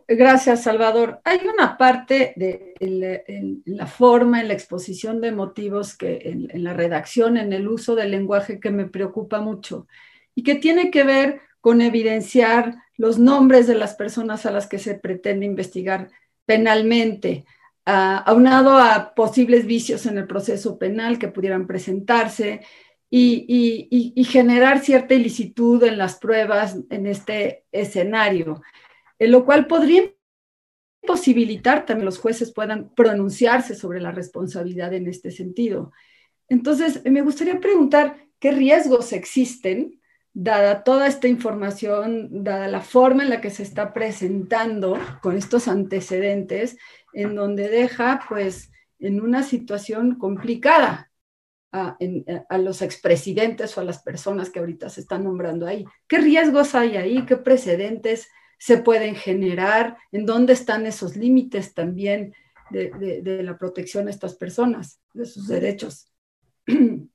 Gracias, Salvador. Hay una parte de la forma, en la exposición de motivos, que en, la redacción, en el uso del lenguaje que me preocupa mucho y que tiene que ver con evidenciar los nombres de las personas a las que se pretende investigar penalmente, aunado a posibles vicios en el proceso penal que pudieran presentarse y, generar cierta ilicitud en las pruebas en este escenario lo cual podría posibilitar también los jueces puedan pronunciarse sobre la responsabilidad en este sentido. Entonces, me gustaría preguntar qué riesgos existen, dada toda esta información, dada la forma en la que se está presentando con estos antecedentes, en donde deja, pues, en una situación complicada a, a, los expresidentes o a las personas que ahorita se están nombrando ahí. ¿Qué riesgos hay ahí? ¿Qué precedentes se pueden generar, en dónde están esos límites también de, la protección a estas personas, de sus derechos. *clears throat*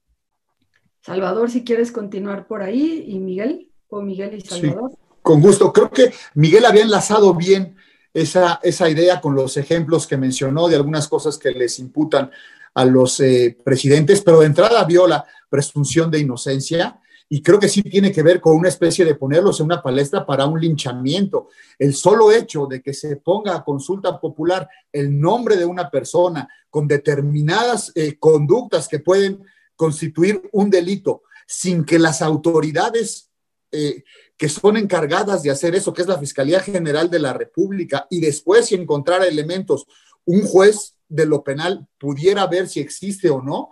Salvador, si quieres continuar por ahí, y Miguel, o Miguel y Salvador. con gusto. Creo que Miguel había enlazado bien esa, esa idea con los ejemplos que mencionó de algunas cosas que les imputan a los eh, presidentes, pero de entrada vio la presunción de inocencia y creo que sí tiene que ver con una especie de ponerlos en una palestra para un linchamiento. El solo hecho de que se ponga a consulta popular el nombre de una persona con determinadas eh, conductas que pueden constituir un delito sin que las autoridades eh, que son encargadas de hacer eso, que es la Fiscalía General de la República, y después si encontrara elementos, un juez de lo penal pudiera ver si existe o no,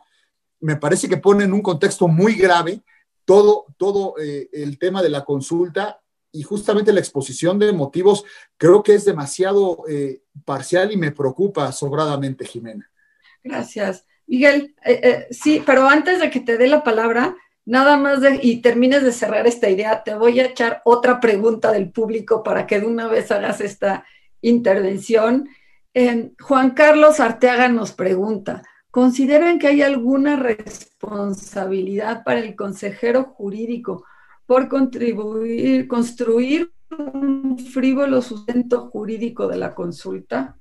me parece que pone en un contexto muy grave todo, todo eh, el tema de la consulta y justamente la exposición de motivos creo que es demasiado eh, parcial y me preocupa sobradamente, Jimena. Gracias. Miguel, eh, sí, pero antes de que te dé la palabra, nada más y termines de cerrar esta idea, te voy a echar otra pregunta del público para que de una vez hagas esta intervención. Juan Carlos Arteaga nos pregunta, ¿Consideran que hay alguna responsabilidad para el consejero jurídico por contribuir, construir un frívolo sustento jurídico de la consulta?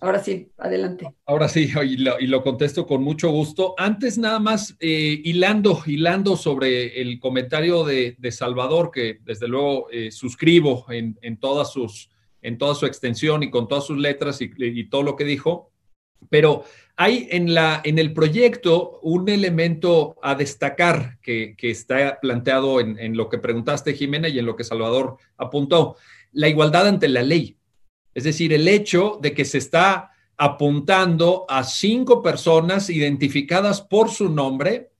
Ahora sí, adelante. Ahora sí, *laughs* y lo, contesto con mucho gusto. Antes nada más, eh, hilando, hilando sobre el comentario de, Salvador, que desde luego eh, suscribo en, todas sus, en toda su extensión y con todas sus letras y todo lo que dijo, pero hay en, la, en el proyecto un elemento a destacar que, está planteado en, lo que preguntaste, Jimena, y en lo que Salvador apuntó, la igualdad ante la ley. Es decir, el hecho de que se está apuntando a cinco personas identificadas por su nombre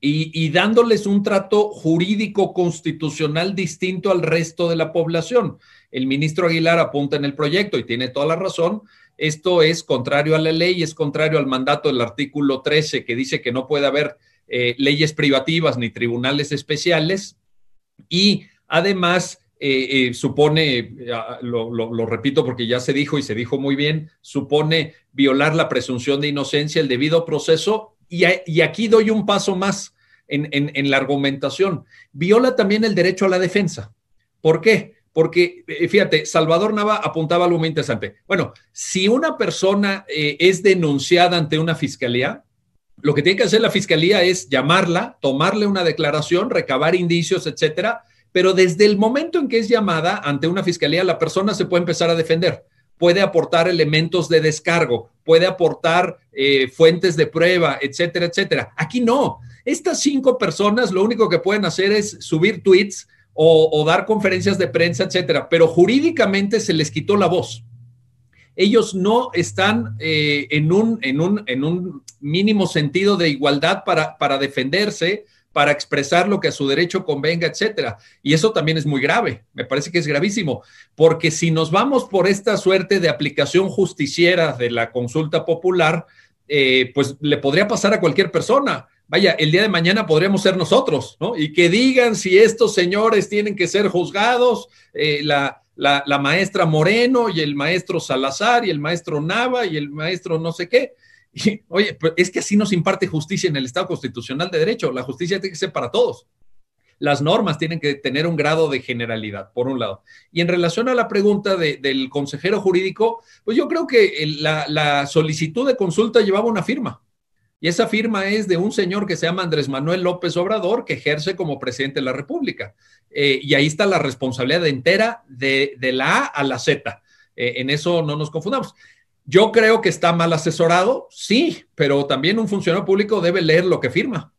y, dándoles un trato jurídico constitucional distinto al resto de la población. El ministro Aguilar apunta en el proyecto y tiene toda la razón. Esto es contrario a la ley, es contrario al mandato del artículo 13 que dice que no puede haber eh, leyes privativas ni tribunales especiales y además eh, eh, supone, lo, repito porque ya se dijo y se dijo muy bien, supone violar la presunción de inocencia, el debido proceso y, aquí doy un paso más en, la argumentación. Viola también el derecho a la defensa. ¿Por qué? Porque, eh, fíjate, Salvador Nava apuntaba algo muy interesante. Bueno, si una persona eh, es denunciada ante una fiscalía, lo que tiene que hacer la fiscalía es llamarla, tomarle una declaración, recabar indicios, etcétera. Pero desde el momento en que es llamada ante una fiscalía, la persona se puede empezar a defender puede aportar elementos de descargo, puede aportar eh, fuentes de prueba, etcétera, etcétera. Aquí no. Estas cinco personas lo único que pueden hacer es subir tweets o, dar conferencias de prensa, etcétera, pero jurídicamente se les quitó la voz. Ellos no están eh, en, un, en, un, en un mínimo sentido de igualdad para, para defenderse, para expresar lo que a su derecho convenga, etcétera. Y eso también es muy grave, me parece que es gravísimo, porque si nos vamos por esta suerte de aplicación justiciera de la consulta popular, eh, pues le podría pasar a cualquier persona. Vaya, el día de mañana podríamos ser nosotros, ¿no? Y que digan si estos señores tienen que ser juzgados, eh, la, la maestra Moreno y el maestro Salazar y el maestro Nava y el maestro no sé qué oye, pues es que así nos imparte justicia en el Estado constitucional de derecho. La justicia tiene que ser para todos. Las normas tienen que tener un grado de generalidad, por un lado. Y en relación a la pregunta del consejero jurídico, pues yo creo que la, solicitud de consulta llevaba una firma. Y esa firma es de un señor que se llama Andrés Manuel López Obrador, que ejerce como presidente de la República. Eh, y ahí está la responsabilidad entera de, la A a la Z. Eh, en eso no nos confundamos. Yo creo que está mal asesorado, sí, pero también un funcionario público debe leer lo que firma.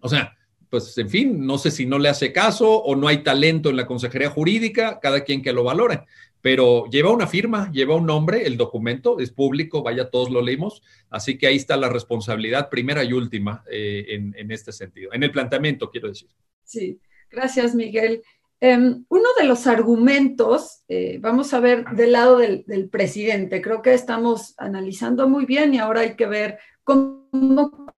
O sea, pues en fin, no sé si no le hace caso o no hay talento en la consejería jurídica, cada quien que lo valore, pero lleva una firma, lleva un nombre, el documento es público, vaya, todos lo leímos, así que ahí está la responsabilidad primera y última eh, en, en este sentido, en el planteamiento, quiero decir. Sí, gracias, Miguel. Em, uno de los argumentos, eh, vamos a ver del lado del, presidente, creo que estamos analizando muy bien y ahora hay que ver cómo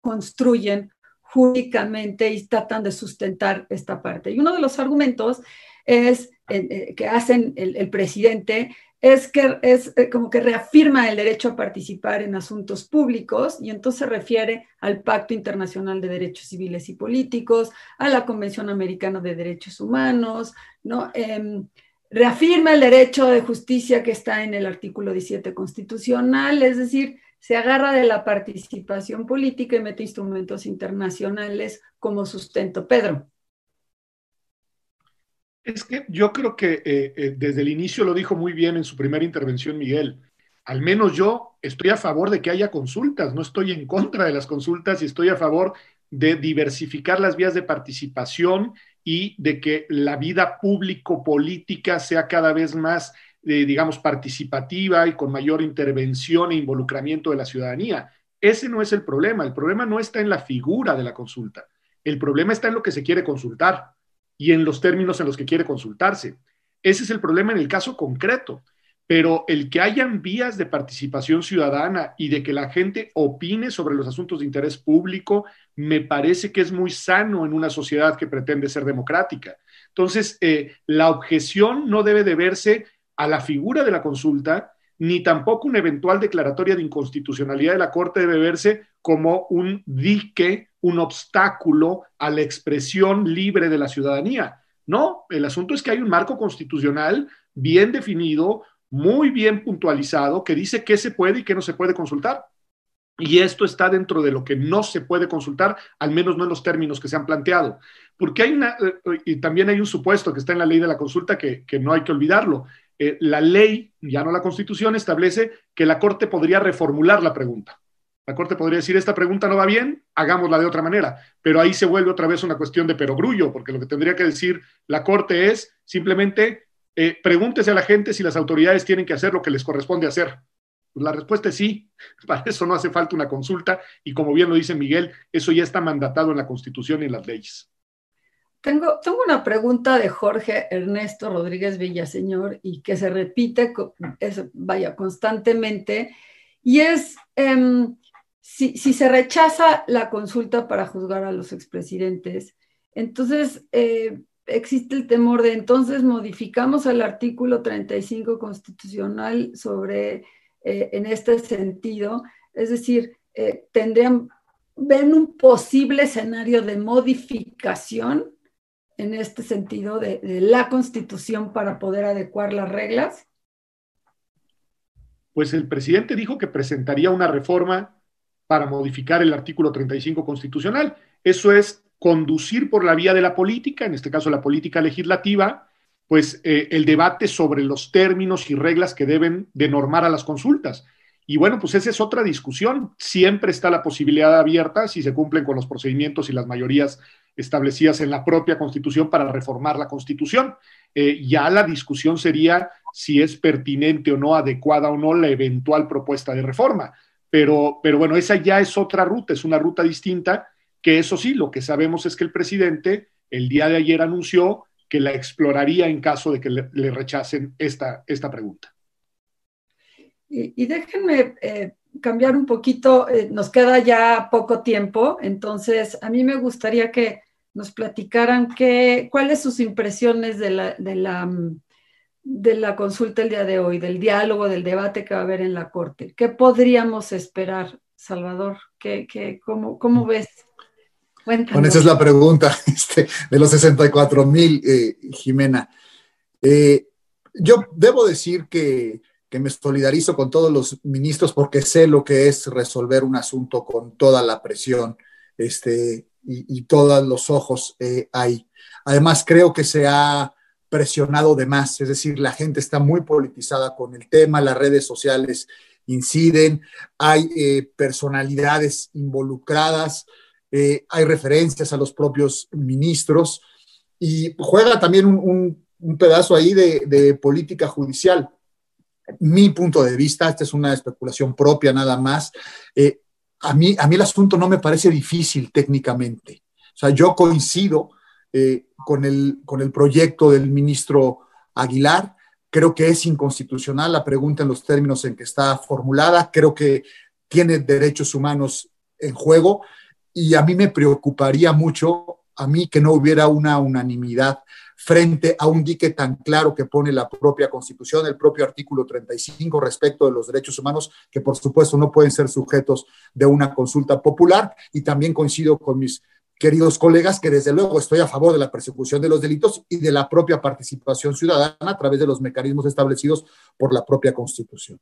construyen jurídicamente y tratan de sustentar esta parte. Y uno de los argumentos es eh, que hacen el presidente es que es eh, como que reafirma el derecho a participar en asuntos públicos y entonces se refiere al Pacto Internacional de Derechos Civiles y Políticos, a la Convención Americana de Derechos Humanos, ¿no? Em, reafirma el derecho de justicia que está en el artículo 17 constitucional, es decir, se agarra de la participación política y mete instrumentos internacionales como sustento. Pedro. Es que yo creo que eh, eh, desde el inicio lo dijo muy bien en su primera intervención Miguel. Al menos yo estoy a favor de que haya consultas, no estoy en contra de las consultas y estoy a favor de diversificar las vías de participación y de que la vida público-política sea cada vez más, eh, digamos, participativa y con mayor intervención e involucramiento de la ciudadanía. Ese no es el problema. El problema no está en la figura de la consulta. El problema está en lo que se quiere consultar y en los términos en los que quiere consultarse. Ese es el problema en el caso concreto. Pero el que hayan vías de participación ciudadana y de que la gente opine sobre los asuntos de interés público, me parece que es muy sano en una sociedad que pretende ser democrática. Entonces, eh, la objeción no debe deberse a la figura de la consulta, ni tampoco una eventual declaratoria de inconstitucionalidad de la Corte debe verse como un dique un obstáculo a la expresión libre de la ciudadanía. No, el asunto es que hay un marco constitucional bien definido, muy bien puntualizado, que dice qué se puede y qué no se puede consultar. Y esto está dentro de lo que no se puede consultar, al menos no en los términos que se han planteado. Porque hay una, eh, y también hay un supuesto que está en la ley de la consulta que, no hay que olvidarlo. Eh, la ley, ya no la constitución, establece que la Corte podría reformular la pregunta. La Corte podría decir, esta pregunta no va bien, hagámosla de otra manera, pero ahí se vuelve otra vez una cuestión de perogrullo, porque lo que tendría que decir la Corte es simplemente eh, pregúntese a la gente si las autoridades tienen que hacer lo que les corresponde hacer. Pues la respuesta es sí, *laughs* para eso no hace falta una consulta y como bien lo dice Miguel, eso ya está mandatado en la Constitución y en las leyes. Tengo, tengo una pregunta de Jorge Ernesto Rodríguez Villaseñor y que se repite, vaya, constantemente, y es em, si, si, se rechaza la consulta para juzgar a los expresidentes, entonces eh, existe el temor de entonces modificamos el artículo 35 constitucional sobre eh, en este sentido, es decir, eh, tendrían, ven un posible escenario de modificación en este sentido de, la constitución para poder adecuar las reglas? Pues el presidente dijo que presentaría una reforma para modificar el artículo 35 constitucional. Eso es conducir por la vía de la política, en este caso la política legislativa, pues eh, el debate sobre los términos y reglas que deben de normar a las consultas. Y bueno, pues esa es otra discusión. Siempre está la posibilidad abierta, si se cumplen con los procedimientos y las mayorías establecidas en la propia Constitución para reformar la Constitución. Eh, ya la discusión sería si es pertinente o no, adecuada o no la eventual propuesta de reforma. Pero, pero bueno, esa ya es otra ruta, es una ruta distinta, que eso sí, lo que sabemos es que el presidente el día de ayer anunció que la exploraría en caso de que le, rechacen esta, esta pregunta. Y, déjenme eh, cambiar un poquito, eh, nos queda ya poco tiempo, entonces a mí me gustaría que nos platicaran qué, cuáles sus impresiones de la, de, la, de la consulta el día de hoy, del diálogo, del debate que va a haber en la Corte. ¿Qué podríamos esperar, Salvador? ¿Qué, qué, cómo, ¿Cómo ves? Bueno, esa es la pregunta *laughs* este, de los 64 mil, eh, Jimena. Eh, yo debo decir que, me solidarizo con todos los ministros porque sé lo que es resolver un asunto con toda la presión este, y, todos los ojos eh, ahí. Además, creo que se ha presionado de más, es decir, la gente está muy politizada con el tema, las redes sociales inciden, hay personalidades involucradas. Eh, hay referencias a los propios ministros y juega también un, pedazo ahí de, política judicial. Mi punto de vista, esta es una especulación propia nada más, eh, a, mí, a mí el asunto no me parece difícil técnicamente. O sea, yo coincido eh, con, el, con el proyecto del ministro Aguilar, creo que es inconstitucional la pregunta en los términos en que está formulada, creo que tiene derechos humanos en juego. Y a mí me preocuparía mucho, a mí que no hubiera una unanimidad frente a un dique tan claro que pone la propia Constitución, el propio artículo 35 respecto de los derechos humanos, que por supuesto no pueden ser sujetos de una consulta popular. Y también coincido con mis queridos colegas que desde luego estoy a favor de la persecución de los delitos y de la propia participación ciudadana a través de los mecanismos establecidos por la propia Constitución.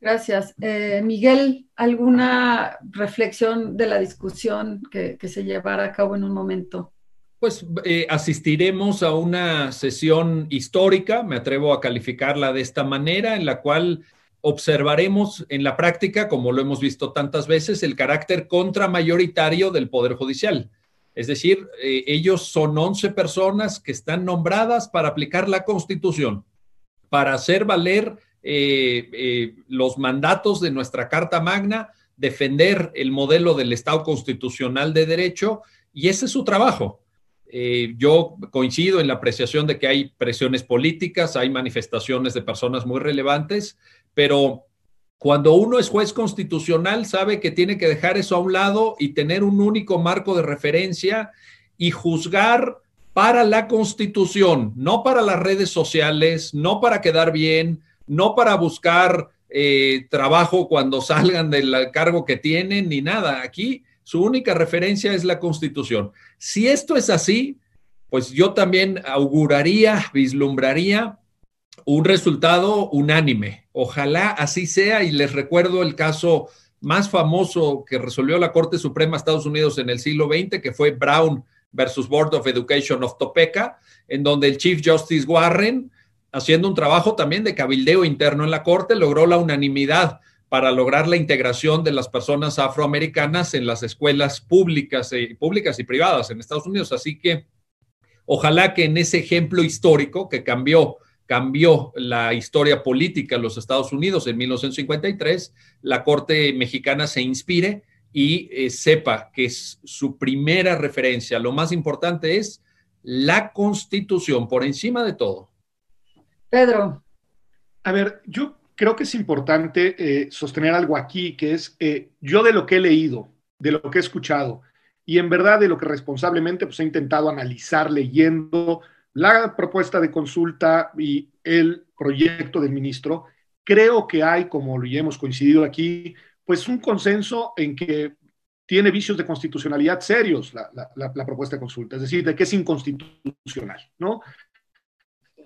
Gracias. Eh, Miguel, ¿alguna reflexión de la discusión que, se llevará a cabo en un momento? Pues eh, asistiremos a una sesión histórica, me atrevo a calificarla de esta manera, en la cual observaremos en la práctica, como lo hemos visto tantas veces, el carácter contramayoritario del Poder Judicial. Es decir, eh, ellos son 11 personas que están nombradas para aplicar la Constitución, para hacer valer eh, los mandatos de nuestra Carta Magna, defender el modelo del Estado constitucional de derecho, y ese es su trabajo. Eh, yo coincido en la apreciación de que hay presiones políticas, hay manifestaciones de personas muy relevantes, pero cuando uno es juez constitucional sabe que tiene que dejar eso a un lado y tener un único marco de referencia y juzgar para la constitución, no para las redes sociales, no para quedar bien, no para buscar eh, trabajo cuando *laughs* salgan del cargo que tienen ni nada. Aquí su única referencia es la constitución. Si esto es así, pues yo también auguraría, vislumbraría un resultado unánime. Ojalá así sea y les recuerdo el caso más famoso que resolvió la Corte Suprema de Estados Unidos en el siglo XX, que fue Brown versus Board of Education of Topeka, en donde el Chief Justice Warren haciendo un trabajo también de cabildeo interno en la Corte, logró la unanimidad para lograr la integración de las personas afroamericanas en las escuelas públicas, y, eh, públicas y privadas en Estados Unidos. Así que ojalá que en ese ejemplo histórico que cambió cambió la historia política en los Estados Unidos en 1953, la Corte Mexicana se inspire y eh, sepa que es su primera referencia. Lo más importante es la Constitución por encima de todo. Pedro. A ver, yo creo que es importante eh, sostener algo aquí, que es eh, yo de lo que he leído, de lo que he escuchado, y en verdad de lo que responsablemente pues, he intentado analizar leyendo la propuesta de consulta y el proyecto del ministro, creo que hay, como ya hemos coincidido aquí, pues un consenso en que tiene vicios de constitucionalidad serios la, la, propuesta de consulta, es decir, de que es inconstitucional, ¿no?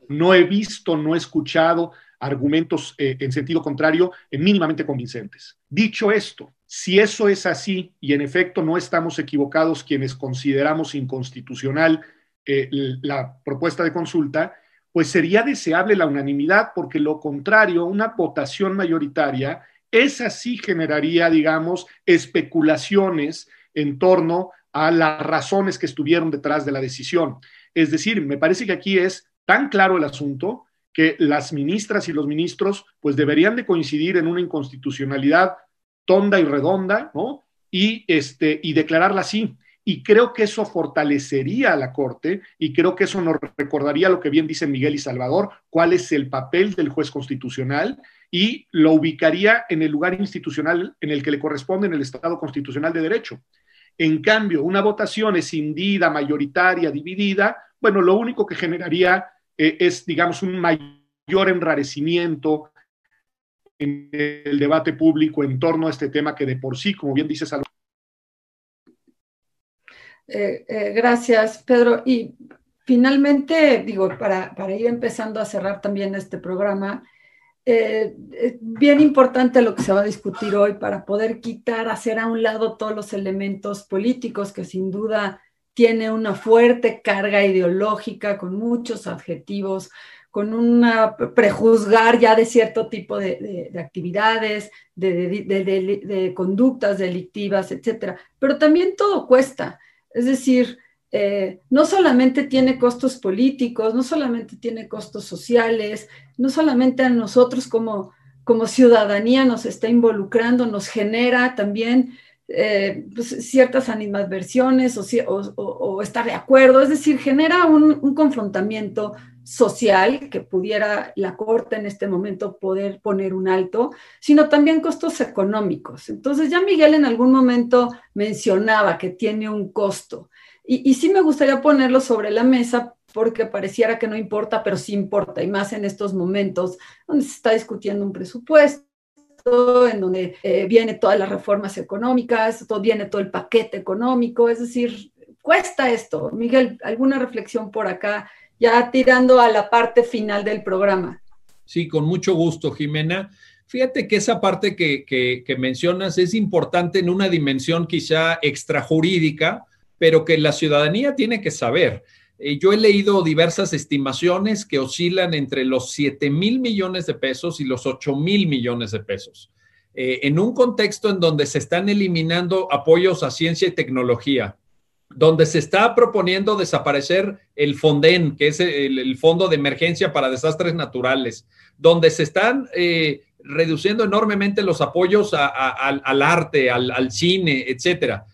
No he visto, no he escuchado argumentos eh, en sentido contrario eh, mínimamente convincentes. Dicho esto, si eso es así y en efecto no estamos equivocados quienes consideramos inconstitucional eh, la propuesta de consulta, pues sería deseable la unanimidad, porque lo contrario, una votación mayoritaria, esa sí generaría, digamos, especulaciones en torno a las razones que estuvieron detrás de la decisión. Es decir, me parece que aquí es tan claro el asunto que las ministras y los ministros pues deberían de coincidir en una inconstitucionalidad tonda y redonda, ¿no? Y, este, y declararla así. Y creo que eso fortalecería a la Corte y creo que eso nos recordaría lo que bien dicen Miguel y Salvador, cuál es el papel del juez constitucional y lo ubicaría en el lugar institucional en el que le corresponde en el Estado constitucional de derecho. En cambio, una votación escindida, mayoritaria, dividida, bueno, lo único que generaría eh, es, digamos, un mayor enrarecimiento en el debate público en torno a este tema que de por sí, como bien dice Salvador, eh, eh, gracias, Pedro. Y finalmente, digo, para, ir empezando a cerrar también este programa, es bien importante lo que se va a discutir hoy para poder quitar, hacer a un lado todos los elementos políticos que sin duda tiene una fuerte carga ideológica con muchos adjetivos, con una prejuzgar ya de cierto tipo de, actividades, de, conductas delictivas, etcétera. Pero también todo cuesta. Es decir, eh, no solamente tiene costos políticos, no solamente tiene costos sociales, no solamente a nosotros como, como ciudadanía nos está involucrando, nos genera también eh, pues, ciertas animadversiones o, o, estar de acuerdo, es decir, genera un, un, confrontamiento social que pudiera la Corte en este momento poder poner un alto, sino también costos económicos. Entonces ya Miguel en algún momento mencionaba que tiene un costo y, y sí me gustaría ponerlo sobre la mesa porque pareciera que no importa, pero sí importa, y más en estos momentos donde se está discutiendo un presupuesto en donde eh, viene todas las reformas económicas, todo, viene todo el paquete económico, es decir, cuesta esto. Miguel, ¿alguna reflexión por acá ya tirando a la parte final del programa. Sí, con mucho gusto, Jimena. Fíjate que esa parte que, mencionas es importante en una dimensión quizá extrajurídica, pero que la ciudadanía tiene que saber. Eh, yo he leído diversas estimaciones que oscilan entre los 7 mil millones de pesos y los 8 mil millones de pesos. Eh, en un contexto en donde se están eliminando apoyos a ciencia y tecnología, donde se está proponiendo desaparecer el FONDEN, que es el, Fondo de Emergencia para Desastres Naturales, donde se están eh, reduciendo enormemente los apoyos al arte, al, cine, etcétera.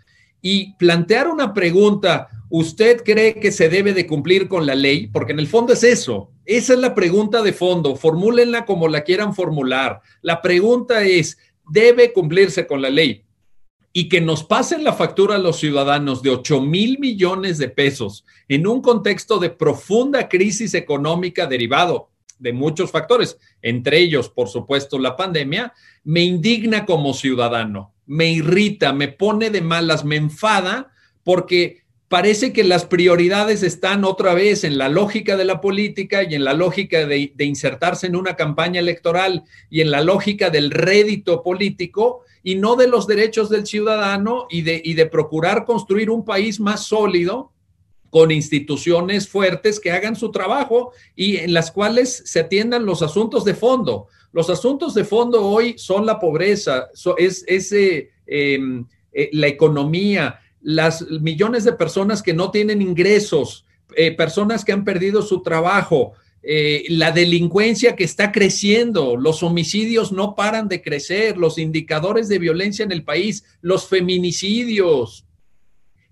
Y plantear una pregunta, ¿usted cree que se debe de cumplir con la ley? Porque en el fondo es eso. Esa es la pregunta de fondo. Formúlenla como la quieran formular. La pregunta es, ¿debe cumplirse con la ley? y que nos pasen la factura a los ciudadanos de 8 mil millones de pesos en un contexto de profunda crisis económica derivado de muchos factores, entre ellos, por supuesto, la pandemia, me indigna como ciudadano, me irrita, me pone de malas, me enfada, porque parece que las prioridades están otra vez en la lógica de la política y en la lógica de, insertarse en una campaña electoral y en la lógica del rédito político y no de los derechos del ciudadano y de, y de procurar construir un país más sólido con instituciones fuertes que hagan su trabajo y en las cuales se atiendan los asuntos de fondo. Los asuntos de fondo hoy son la pobreza, es, em, eh, la economía, las millones de personas que no tienen ingresos, eh, personas que han perdido su trabajo, eh, la delincuencia que está creciendo, los homicidios no paran de crecer, los indicadores de violencia en el país, los feminicidios.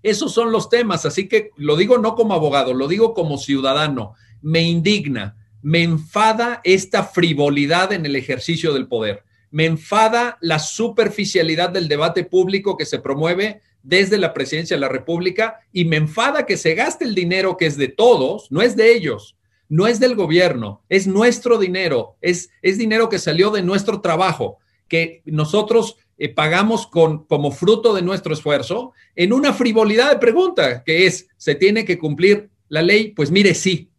Esos son los temas, así que lo digo no como abogado, lo digo como ciudadano. Me indigna, me enfada esta frivolidad en el ejercicio del poder. Me enfada la superficialidad del debate público que se promueve desde la presidencia de la República y me enfada que se gaste el dinero que es de todos, no es de ellos, no es del gobierno, es nuestro dinero, es, es dinero que salió de nuestro trabajo, que nosotros eh, pagamos con, como fruto de nuestro esfuerzo en una frivolidad de pregunta, que es, ¿se tiene que cumplir la ley? Pues mire, sí,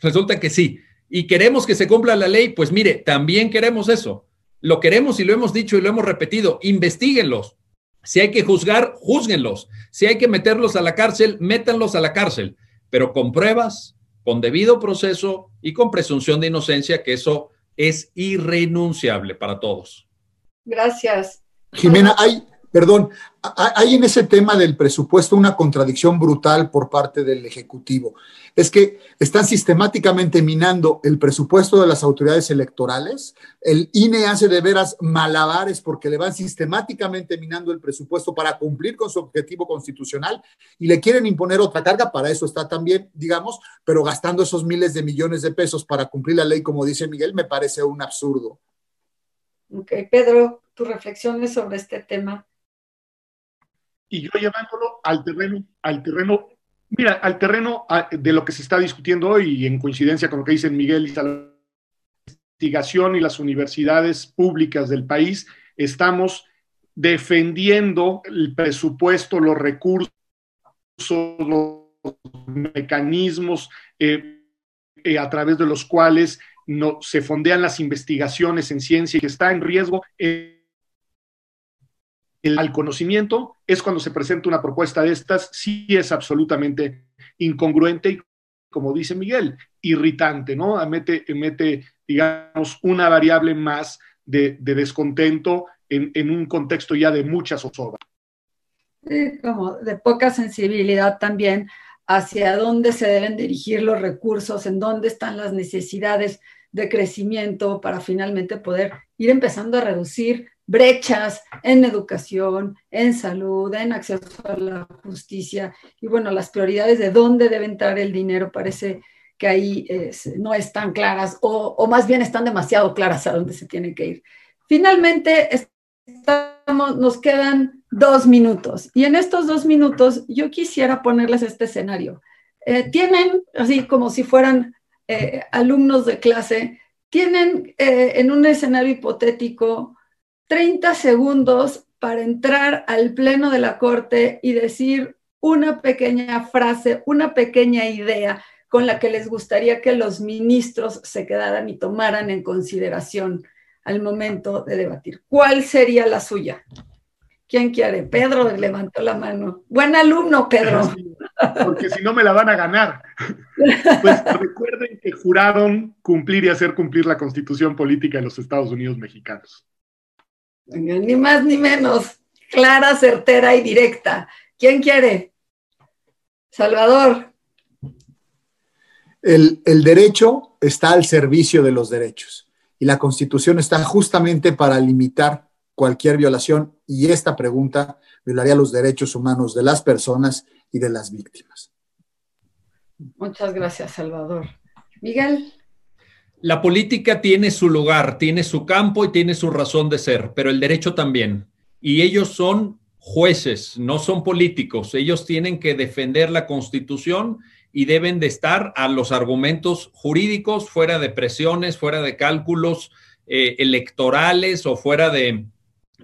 resulta que sí. Y queremos que se cumpla la ley, pues mire, también queremos eso. Lo queremos y lo hemos dicho y lo hemos repetido, investiguenlos. Si hay que juzgar, juzguenlos. Si hay que meterlos a la cárcel, métanlos a la cárcel, pero con pruebas, con debido proceso y con presunción de inocencia, que eso es irrenunciable para todos. Gracias. Jimena, hay, perdón, hay en ese tema del presupuesto una contradicción brutal por parte del Ejecutivo. Es que están sistemáticamente minando el presupuesto de las autoridades electorales. El INE hace de veras malabares porque le van sistemáticamente minando el presupuesto para cumplir con su objetivo constitucional y le quieren imponer otra carga. Para eso está también, digamos, pero gastando esos miles de millones de pesos para cumplir la ley, como dice Miguel, me parece un absurdo. Ok, Pedro, tus reflexiones sobre este tema y yo llevándolo al terreno, al terreno, mira, al terreno de lo que se está discutiendo hoy y en coincidencia con lo que dicen Miguel y la investigación y las universidades públicas del país, estamos defendiendo el presupuesto, los recursos, los mecanismos eh, eh, a través de los cuales no, se fondean las investigaciones en ciencia y está en riesgo. Eh, al conocimiento es cuando se presenta una propuesta de estas, sí es absolutamente incongruente y, como dice Miguel, irritante, ¿no? Mete, mete digamos, una variable más de, descontento en, un contexto ya de mucha zozobra. como de poca sensibilidad también hacia dónde se deben dirigir los recursos, en dónde están las necesidades de crecimiento para finalmente poder ir empezando a reducir brechas en educación, en salud, en acceso a la justicia y bueno, las prioridades de dónde debe entrar el dinero parece que ahí no están claras o, más bien están demasiado claras a dónde se tiene que ir. Finalmente, estamos, nos quedan dos minutos y en estos dos minutos yo quisiera ponerles este escenario. Eh, tienen, así como si fueran eh, alumnos de clase, tienen eh, en un escenario hipotético 30 segundos para entrar al pleno de la Corte y decir una pequeña frase, una pequeña idea con la que les gustaría que los ministros se quedaran y tomaran en consideración al momento de debatir. ¿Cuál sería la suya? ¿Quién quiere? Pedro levantó la mano. Buen alumno, Pedro. Porque si no me la van a ganar. Pues recuerden que juraron cumplir y hacer cumplir la constitución política de los Estados Unidos mexicanos. Ni más ni menos. Clara, certera y directa. ¿Quién quiere? Salvador. El, derecho está al servicio de los derechos y la constitución está justamente para limitar cualquier violación y esta pregunta violaría los derechos humanos de las personas y de las víctimas. Muchas gracias, Salvador. Miguel la política tiene su lugar, tiene su campo y tiene su razón de ser, pero el derecho también. Y ellos son jueces, no son políticos. Ellos tienen que defender la constitución y deben de estar a los argumentos jurídicos, fuera de presiones, fuera de cálculos eh, electorales o fuera de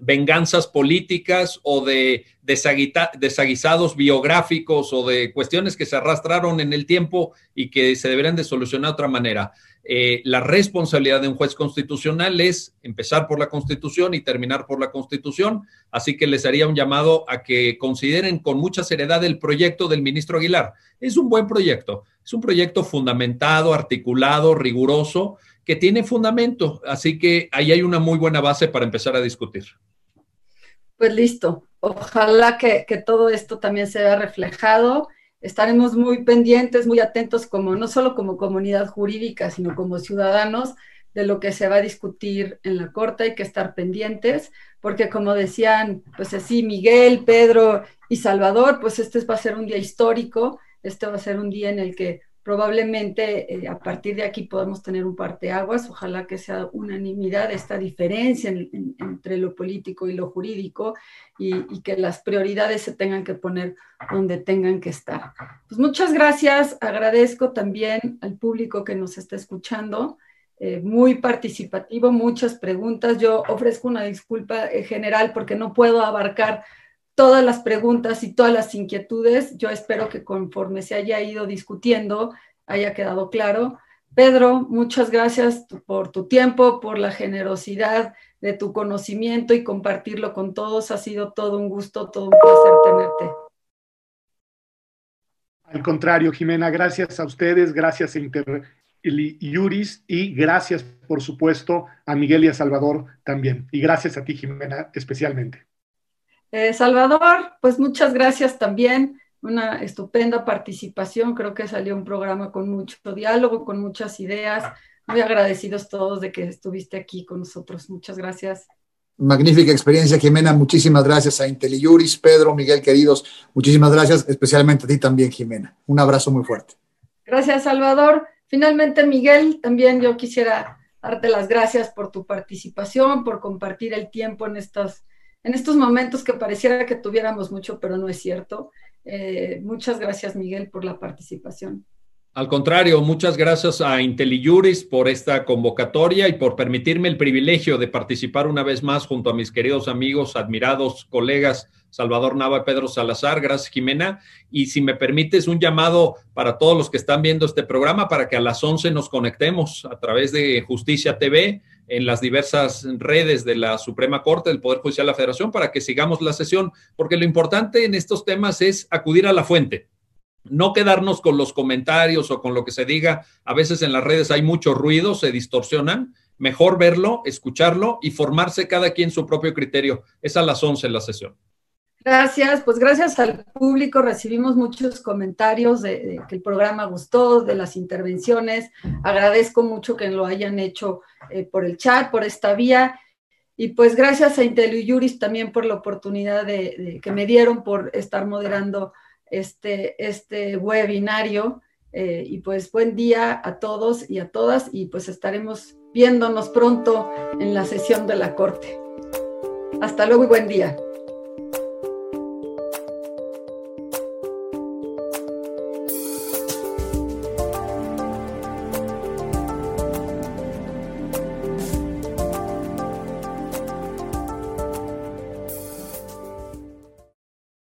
venganzas políticas o de desaguisados biográficos o de cuestiones que se arrastraron en el tiempo y que se deberían de solucionar de otra manera. Eh, la responsabilidad de un juez constitucional es empezar por la Constitución y terminar por la Constitución. Así que les haría un llamado a que consideren con mucha seriedad el proyecto del ministro Aguilar. Es un buen proyecto, es un proyecto fundamentado, articulado, riguroso, que tiene fundamento. Así que ahí hay una muy buena base para empezar a discutir. Pues listo. Ojalá que, que todo esto también se vea reflejado estaremos muy pendientes, muy atentos, como no solo como comunidad jurídica, sino como ciudadanos de lo que se va a discutir en la Corte, hay que estar pendientes, porque como decían, pues así, Miguel, Pedro y Salvador, pues este va a ser un día histórico, este va a ser un día en el que probablemente eh, a partir de aquí podamos tener un parteaguas, ojalá que sea unanimidad esta diferencia entre lo político y lo jurídico y, que las prioridades se tengan que poner donde tengan que estar. Pues muchas gracias, agradezco también al público que nos está escuchando. Eh, muy participativo, muchas preguntas. Yo ofrezco una disculpa eh, general porque no puedo abarcar todas las preguntas y todas las inquietudes. Yo espero que conforme se haya ido discutiendo haya quedado claro. Pedro, muchas gracias por tu tiempo, por la generosidad de tu conocimiento y compartirlo con todos. Ha sido todo un gusto, todo un placer tenerte. Al contrario, Jimena, gracias a ustedes, gracias a Inter Yuris y gracias, por supuesto, a Miguel y a Salvador también. Y gracias a ti, Jimena, especialmente. Eh, Salvador, pues muchas gracias también. Una estupenda participación. Creo que salió un programa con mucho diálogo, con muchas ideas. Muy agradecidos todos de que estuviste aquí con nosotros. Muchas gracias. Magnífica experiencia, Jimena. Muchísimas gracias a IntelliJuris, Pedro, Miguel, queridos. Muchísimas gracias, especialmente a ti también, Jimena. Un abrazo muy fuerte. Gracias, Salvador. Finalmente, Miguel, también yo quisiera darte las gracias por tu participación, por compartir el tiempo en estos, en estos momentos que pareciera que tuviéramos mucho, pero no es cierto. Eh, muchas gracias, Miguel, por la participación. Al contrario, muchas gracias a IntelliJuris por esta convocatoria y por permitirme el privilegio de participar una vez más junto a mis queridos amigos, admirados colegas Salvador Nava y Pedro Salazar. Gracias, Jimena. Y si me permites, un llamado para todos los que están viendo este programa para que a las 11 nos conectemos a través de Justicia TV en las diversas redes de la Suprema Corte, del Poder Judicial de la Federación, para que sigamos la sesión, porque lo importante en estos temas es acudir a la fuente no quedarnos con los comentarios o con lo que se diga. A veces en las redes hay mucho ruido, se distorsionan. Mejor verlo, escucharlo y formarse cada quien su propio criterio. Es a las 11 la sesión. Gracias, pues gracias al público recibimos muchos comentarios de, que el programa gustó, de las intervenciones. Agradezco mucho que lo hayan hecho eh, por el chat, por esta vía. Y pues gracias a IntelliJuris también por la oportunidad de, que me dieron por estar moderando este, este webinario. Eh, y pues buen día a todos y a todas y pues estaremos viéndonos pronto en la sesión de la Corte. Hasta luego y buen día.